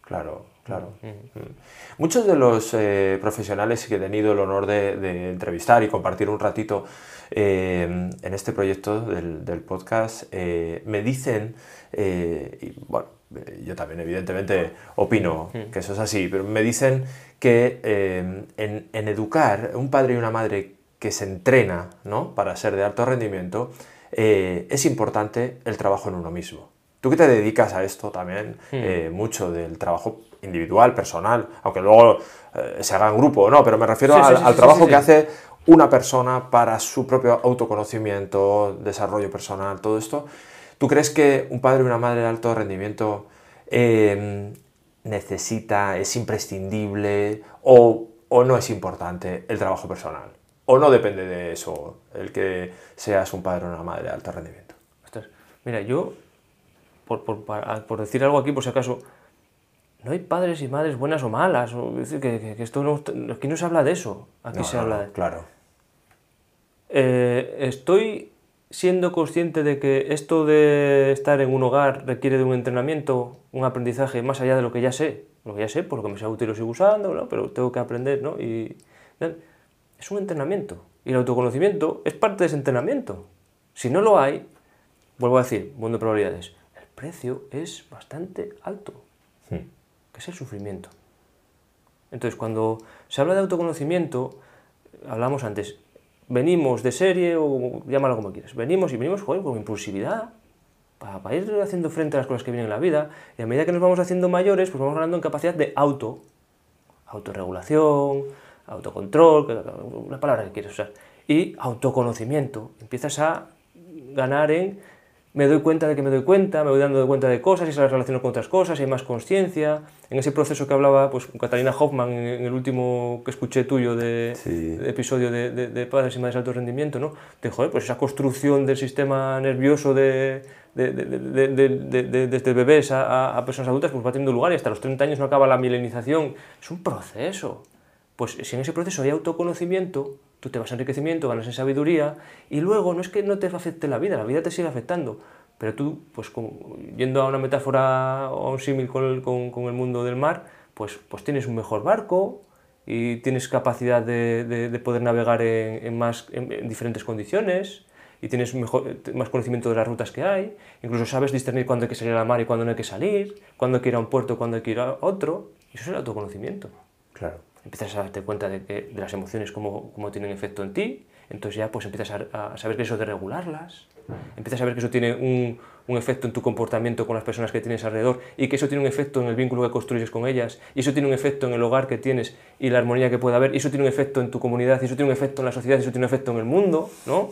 Claro, claro. Mm. Muchos de los eh, profesionales que he tenido el honor de, de entrevistar y compartir un ratito eh, en este proyecto del, del podcast eh, me dicen, y bueno, yo también evidentemente opino que eso es así, pero me dicen que en, en educar un padre y una madre que se entrena ¿no? para ser de alto rendimiento, es importante el trabajo en uno mismo. Tú que te dedicas a esto también, eh, mucho del trabajo individual, personal, aunque luego eh, se haga en grupo, ¿no? Pero me refiero Sí, al, sí, al sí, trabajo que hace una persona para su propio autoconocimiento, desarrollo personal, todo esto. ¿Tú crees que un padre y una madre de alto rendimiento em, necesita, es imprescindible o, o no es importante el trabajo personal? ¿O no depende de eso el que seas un padre o una madre de alto rendimiento? Ostras, Mira, yo, por, por- para- por decir algo aquí, por si acaso, no hay padres y madres buenas o malas. o- decir, que, que- que esto no, aquí no se habla de eso. Aquí No, se no, habla de. Claro. Eh, estoy siendo consciente de que esto de estar en un hogar requiere de un entrenamiento, un aprendizaje más allá de lo que ya sé. Lo que ya sé, por lo que me sea útil lo sigo usando, ¿no? pero tengo que aprender, ¿no? Y es un entrenamiento. Y el autoconocimiento es parte de ese entrenamiento. Si no lo hay, vuelvo a decir, mundo de probabilidades, precio es bastante alto, Hmm. que es el sufrimiento. Entonces, cuando se habla de autoconocimiento, hablamos antes, venimos de serie o llámalo como quieras, venimos y venimos joder, con impulsividad para, para ir haciendo frente a las cosas que vienen en la vida y a medida que nos vamos haciendo mayores, pues vamos ganando en capacidad de auto, autorregulación, autocontrol, una palabra que quieras usar, y autoconocimiento. Empiezas a ganar en me doy cuenta de que me doy cuenta, me voy dando cuenta de cosas y se las relaciono con otras cosas, hay más conciencia. En ese proceso que hablaba pues, con Catalina Hoffman en, el último que escuché tuyo de, Sí. de episodio de, de- de Padres y Madres de Alto Rendimiento, ¿no? De, joder, pues esa construcción del sistema nervioso de, de, de- de- de- de- de- desde bebés a, a- a personas adultas pues va teniendo lugar y hasta los 30 años no acaba la milenización. Es un proceso. Pues si en ese proceso hay autoconocimiento, tú te vas en enriquecimiento, ganas en sabiduría y luego no es que no te afecte la vida, la vida te sigue afectando. Pero tú, pues como- yendo a una metáfora o un símil con con- con el mundo del mar, pues, pues tienes un mejor barco y tienes capacidad de, de- de poder navegar en, más, en, en diferentes condiciones y tienes mejor, más conocimiento de las rutas que hay. Incluso sabes discernir cuándo hay que salir a la mar y cuándo no hay que salir, cuándo hay que ir a un puerto cuándo hay que ir a otro. Eso es el autoconocimiento Claro. Empiezas a darte cuenta de, que, de las emociones, cómo, cómo tienen efecto en ti, entonces ya pues empiezas a, a saber que eso de regularlas, empiezas a ver que eso tiene un, un efecto en tu comportamiento con las personas que tienes alrededor y que eso tiene un efecto en el vínculo que construyes con ellas, y eso tiene un efecto en el hogar que tienes y la armonía que puede haber, y eso tiene un efecto en tu comunidad, y eso tiene un efecto en la sociedad, y eso tiene un efecto en el mundo, ¿no?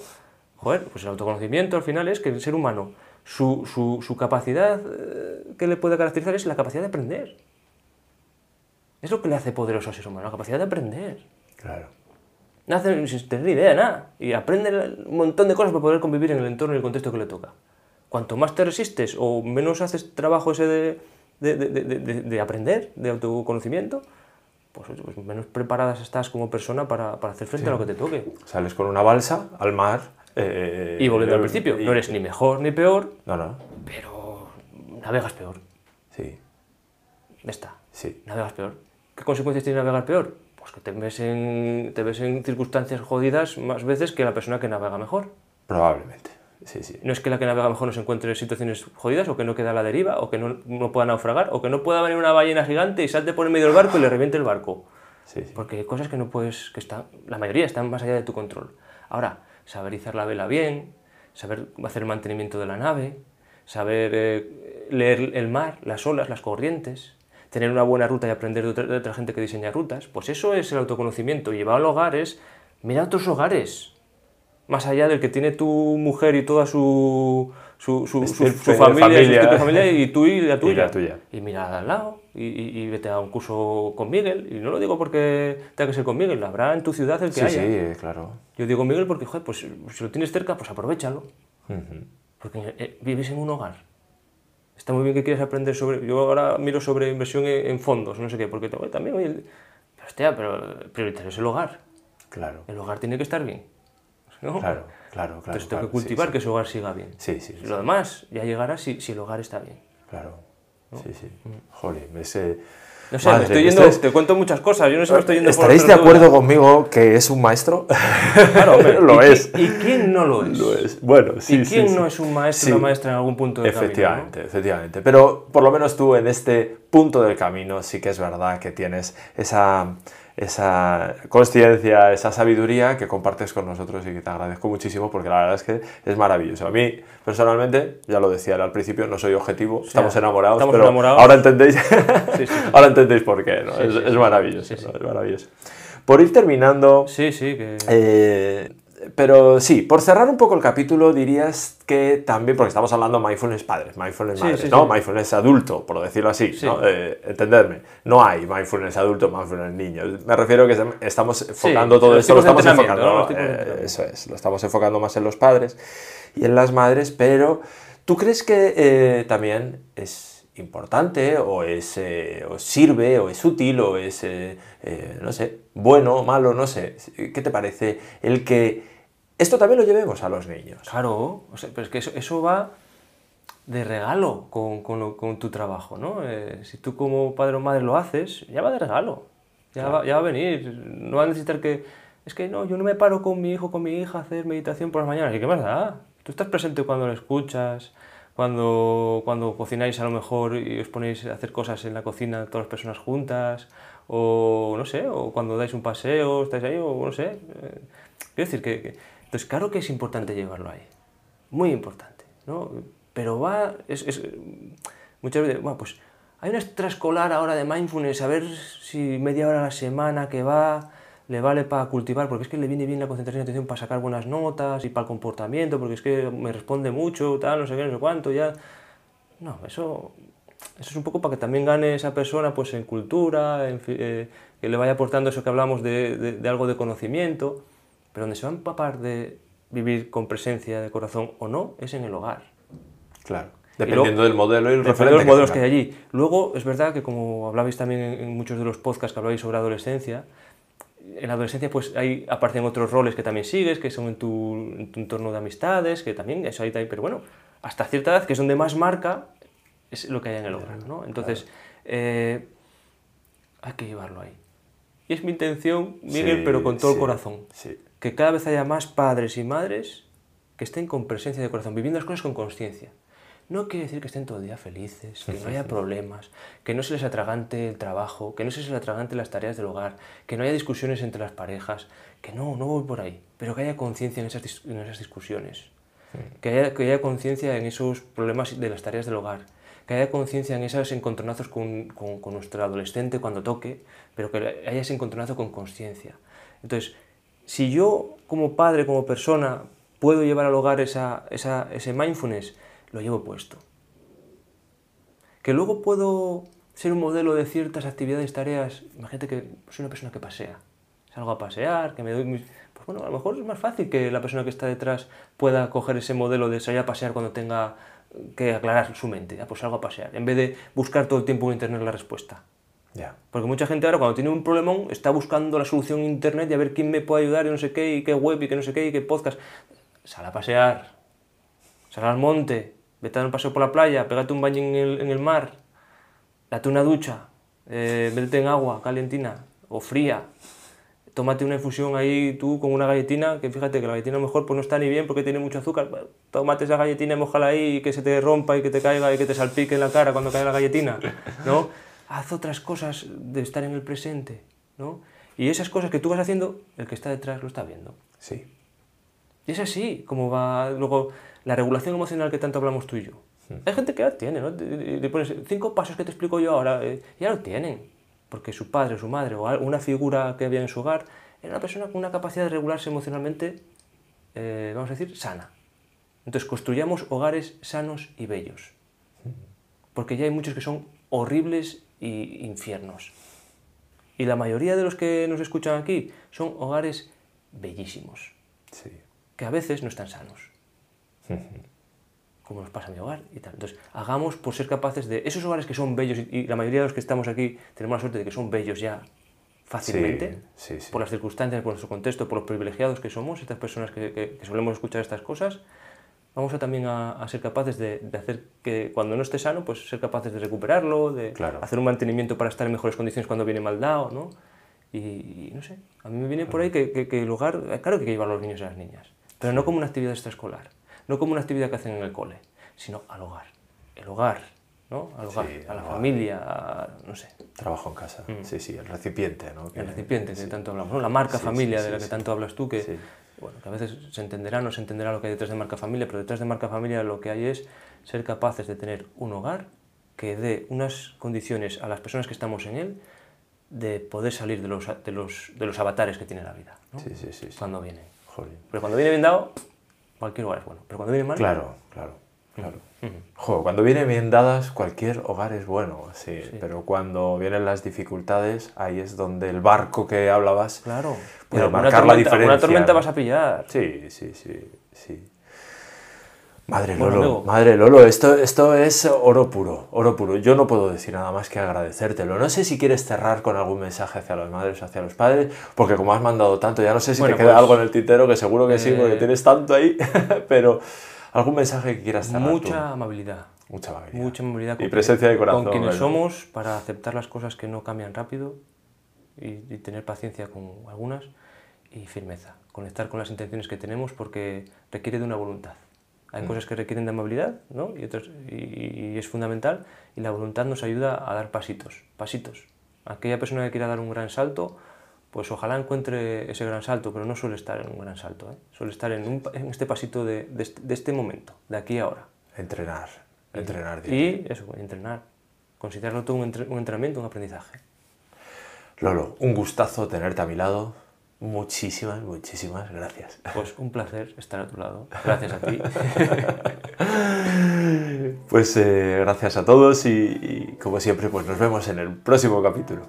Joder, pues el autoconocimiento al final es que el ser humano, su, su, su capacidad eh, que le puede caracterizar es la capacidad de aprender. Es lo que le hace poderoso al ser humano, la capacidad de aprender. Claro. Nace sin tener idea de nada. Y aprende un montón de cosas para poder convivir en el entorno y el contexto que le toca. Cuanto más te resistes o menos haces trabajo ese de, de, de- de- de- de aprender, de autoconocimiento, pues, pues menos preparadas estás como persona para, para hacer frente a lo que te toque. Sales con una balsa al mar. eh, Y volviendo al eh, principio, y- no eres ni mejor ni peor, No, no. pero navegas peor. Sí, está. sí. Navegas peor. ¿Qué consecuencias tiene navegar peor? Pues que te ves, en, te ves en circunstancias jodidas más veces que la persona que navega mejor. Probablemente. Sí, sí. No es que la que navega mejor no se encuentre en situaciones jodidas, o que no quede a la deriva, o que no, no pueda naufragar, o que no pueda venir una ballena gigante y salte por el medio del barco y le reviente el barco. sí, sí. Porque hay cosas que no puedes, que están, la mayoría están más allá de tu control. Ahora, saber izar la vela bien, saber hacer el mantenimiento de la nave, saber eh, leer el mar, las olas, las corrientes, tener una buena ruta y aprender de otra, de otra gente que diseña rutas, pues eso es el autoconocimiento. Y llevar al hogar es, mira otros hogares, más allá del que tiene tu mujer y toda su, su, su, su- su familia, y familia. familia, y tú y la (laughs) tuya. la tuya. Y mira al lado, y, y- y vete a un curso con Miguel. Y no lo digo porque tenga que ser con Miguel, habrá en tu ciudad el que Sí, haya. sí, eh, claro. Yo digo Miguel porque, joder, pues si lo tienes cerca, pues aprovechalo. Ujú. Porque eh, vives en un hogar. Está muy bien que quieras aprender sobre... Yo ahora miro sobre inversión en, fondos, no sé qué, porque oye, también, oye, pero, hostia, pero prioritario es el hogar. Claro, El hogar tiene que estar bien. ¿no? claro, claro, claro. Entonces tengo claro, que cultivar sí, que ese hogar siga bien. Sí, sí, sí, Lo demás ya llegará si, si el hogar está bien. claro. Sí, sí. Joder, ese... No sé, Madre, me estoy yendo, ¿estáis- te cuento muchas cosas, yo no sé me estoy yendo por ¿Estaréis de otro acuerdo conmigo que es un maestro? Claro, hombre, (laughs) lo ¿y qui- es. ¿Y quién no lo es? Lo es. Bueno, sí, ¿Y quién sí. no es un maestro o una maestra en algún punto del Efectivamente, camino? efectivamente. Pero por lo menos tú en este punto del camino sí que es verdad que tienes esa, esa conciencia, esa sabiduría que compartes con nosotros y que te agradezco muchísimo porque la verdad es que es maravilloso. A mí, personalmente, ya lo decía al principio, no soy objetivo, estamos enamorados, estamos pero enamorados. ahora entendéis, Sí, sí. (laughs) ahora entendéis por qué, ¿no? Es, maravilloso, es maravilloso. por ir terminando... Sí, sí, que... Eh, pero sí, por cerrar un poco el capítulo, dirías que también, porque estamos hablando de mindfulness padres, mindfulness Sí, madres, sí, ¿no? sí. Mindfulness adulto, por decirlo así, Sí. ¿no? Eh, entenderme. No hay mindfulness adulto, mindfulness niño. Me refiero que estamos enfocando todo esto, lo estamos enfocando. eh, eso es, lo estamos enfocando más en los padres y en las madres, pero ¿tú crees que eh, también es importante o es o sirve o es útil o es no sé bueno malo no sé qué te parece el que esto también lo llevemos a los niños Claro, o sea, pero es que eso, eso va de regalo con, con con tu trabajo, ¿no? Eh, si tú como padre o madre lo haces, ya va de regalo, ya, va, ya va a venir, no va a necesitar que... Es que no, yo no me paro con mi hijo, con mi hija a hacer meditación por las mañanas, ¿y qué más da? Tú estás presente cuando lo escuchas, cuando, cuando cocináis a lo mejor y os ponéis a hacer cosas en la cocina todas las personas juntas, o no sé, o cuando dais un paseo, estáis ahí, o no sé. eh, quiero decir que, que- Entonces, claro que es importante llevarlo ahí, muy importante, ¿no? Pero va, es, es, muchas veces, bueno, pues hay una extraescolar ahora de mindfulness, a ver si media hora a la semana que va le vale para cultivar, porque es que le viene bien la concentración y atención para sacar buenas notas y para el comportamiento, porque es que me responde mucho, tal, no sé qué, no sé cuánto, ya... No, eso, eso es un poco para que también gane esa persona pues en cultura, en eh, que le vaya aportando eso que hablamos de, de- de algo de conocimiento, pero donde se va a empapar de vivir con presencia de corazón o no es en el hogar. claro dependiendo luego- del modelo y el referente de los modelos que hay allí. Luego, es verdad que como hablabais también en, muchos de los podcasts que hablabais sobre adolescencia, en la adolescencia pues ahí aparecen otros roles que también sigues, que son en tu, en tu entorno de amistades, que también eso ahí también, pero bueno, hasta cierta edad, que es donde más marca, es lo que hay en el hogar, ¿no? Entonces, eh, hay que llevarlo ahí. Y es mi intención, Miguel, Sí, pero con todo sí, el corazón, sí. Que cada vez haya más padres y madres que estén con presencia de corazón, viviendo las cosas con conciencia. No quiere decir que estén todo el día felices, que no haya problemas, que no se les atragante el trabajo, que no se les atragante las tareas del hogar, que no haya discusiones entre las parejas, que no, no voy por ahí, pero que haya conciencia en esas, en esas discusiones, que haya, que haya conciencia en esos problemas de las tareas del hogar, que haya conciencia en esos encontronazos con, con- con nuestro adolescente cuando toque, pero que haya ese encontronazo con conciencia. Entonces, si yo como padre, como persona, puedo llevar al hogar esa, esa- ese mindfulness, lo llevo puesto. Que luego puedo ser un modelo de ciertas actividades, tareas. Imagínate que soy una persona que pasea. Salgo a pasear, que me doy mis... Pues bueno, a lo mejor es más fácil que la persona que está detrás pueda coger ese modelo de salir a pasear cuando tenga que aclarar su mente. Ah, pues salgo a pasear, en vez de buscar todo el tiempo en internet la respuesta. Porque mucha gente ahora cuando tiene un problemón está buscando la solución en internet y a ver quién me puede ayudar y no sé qué, y qué web y qué no sé qué, y qué podcast. Sal a pasear, sal al monte, vete a dar un paseo por la playa, pégate un baño en el, mar, date una ducha, eh, en agua calentina o fría, tómate una infusión ahí tú con una galletina, que fíjate que la galletina a lo mejor pues no está ni bien porque tiene mucho azúcar, tómate esa galletina y mojala ahí y que se te rompa y que te caiga y que te salpique en la cara cuando cae la galletina, ¿no? Haz otras cosas de estar en el presente, ¿no? Y esas cosas que tú vas haciendo, el que está detrás lo está viendo. sí Y es así como va luego la regulación emocional que tanto hablamos tú y yo. Hay gente que ya tiene, ¿no? Le pones cinco pasos que te explico yo ahora, eh, ya lo tienen. Porque su padre, su madre o una figura que había en su hogar era una persona con una capacidad de regularse emocionalmente, eh, vamos a decir, sana. Entonces construyamos hogares sanos y bellos. Porque ya hay muchos que son horribles y infiernos. Y la mayoría de los que nos escuchan aquí son hogares bellísimos sí que a veces no están sanos. Como nos pasa en mi hogar y tal. Entonces, hagamos por ser capaces de esos hogares que son bellos, y- la mayoría de los que estamos aquí tenemos la suerte de que son bellos ya fácilmente, sí, sí. por las circunstancias, por nuestro contexto, por los privilegiados que somos, estas personas que, que- que solemos escuchar estas cosas, vamos a también a, a ser capaces de, de hacer que cuando no esté sano, pues ser capaces de recuperarlo, de Claro. hacer un mantenimiento para estar en mejores condiciones cuando viene mal dado, ¿no? Y, y no sé, a mí me viene por ahí que, que- que el hogar, claro que hay que llevar a los niños y a las niñas, pero no como una actividad extraescolar, no como una actividad que hacen en el cole, sino al hogar. El hogar, ¿no? Al hogar, Sí, a la hogar. familia, a- no sé, trabajo en casa sí sí el recipiente ¿no? Que- Mm. el recipiente que tanto hablamos, ¿no? La marca Sí, familia sí, de la sí, que sí. tanto hablas tú, que, Sí. Bueno, que a veces se entenderá, no se entenderá lo que hay detrás de marca familia, pero detrás de marca familia lo que hay es ser capaces de tener un hogar que dé unas condiciones a las personas que estamos en él de poder salir de los, de los, de los avatares que tiene la vida. ¿no? Sí, sí, sí. sí. Cuando vienen. Joder. Pero cuando viene bien dado, cualquier hogar es bueno. Pero cuando viene mal, Claro, claro, claro. Jo, cuando vienen bien dadas, cualquier hogar es bueno, sí, pero cuando vienen las dificultades, ahí es donde el barco que hablabas claro. puede marcar la tormenta- diferencia. Una tormenta ¿no? vas a pillar. Sí, sí, sí, sí. Madre Lolo, madre Lolo, esto, esto es oro puro, oro puro. Yo no puedo decir nada más que agradecértelo. No sé si quieres cerrar con algún mensaje hacia las madres o hacia los padres, porque como has mandado tanto, ya no sé si Bueno, te queda pues, algo en el tintero, que seguro que sí, eh, porque tienes tanto ahí, (laughs) pero algún mensaje que quieras cerrar tú? Mucha amabilidad. Mucha amabilidad. Mucha amabilidad Y presencia de corazón, con quienes somos para aceptar las cosas que no cambian rápido y, y tener paciencia con algunas y firmeza. Conectar con las intenciones que tenemos porque requiere de una voluntad. Hay Mm. cosas que requieren de amabilidad ¿no? y, otras, y, y es fundamental y la voluntad nos ayuda a dar pasitos, pasitos. Aquella persona que quiera dar un gran salto, pues ojalá encuentre ese gran salto, pero no suele estar en un gran salto, ¿eh? suele estar en, un en este pasito de, de este, de este momento, de aquí a ahora. Entrenar, entrenar. diría. Y eso, entrenar. Considerarlo todo un, entre- un entrenamiento, un aprendizaje. Lolo, un gustazo tenerte a mi lado. Muchísimas, muchísimas gracias. Pues un placer estar a tu lado. (laughs) Gracias a ti. Pues eh, gracias a todos y, y como siempre, pues nos vemos en el próximo capítulo.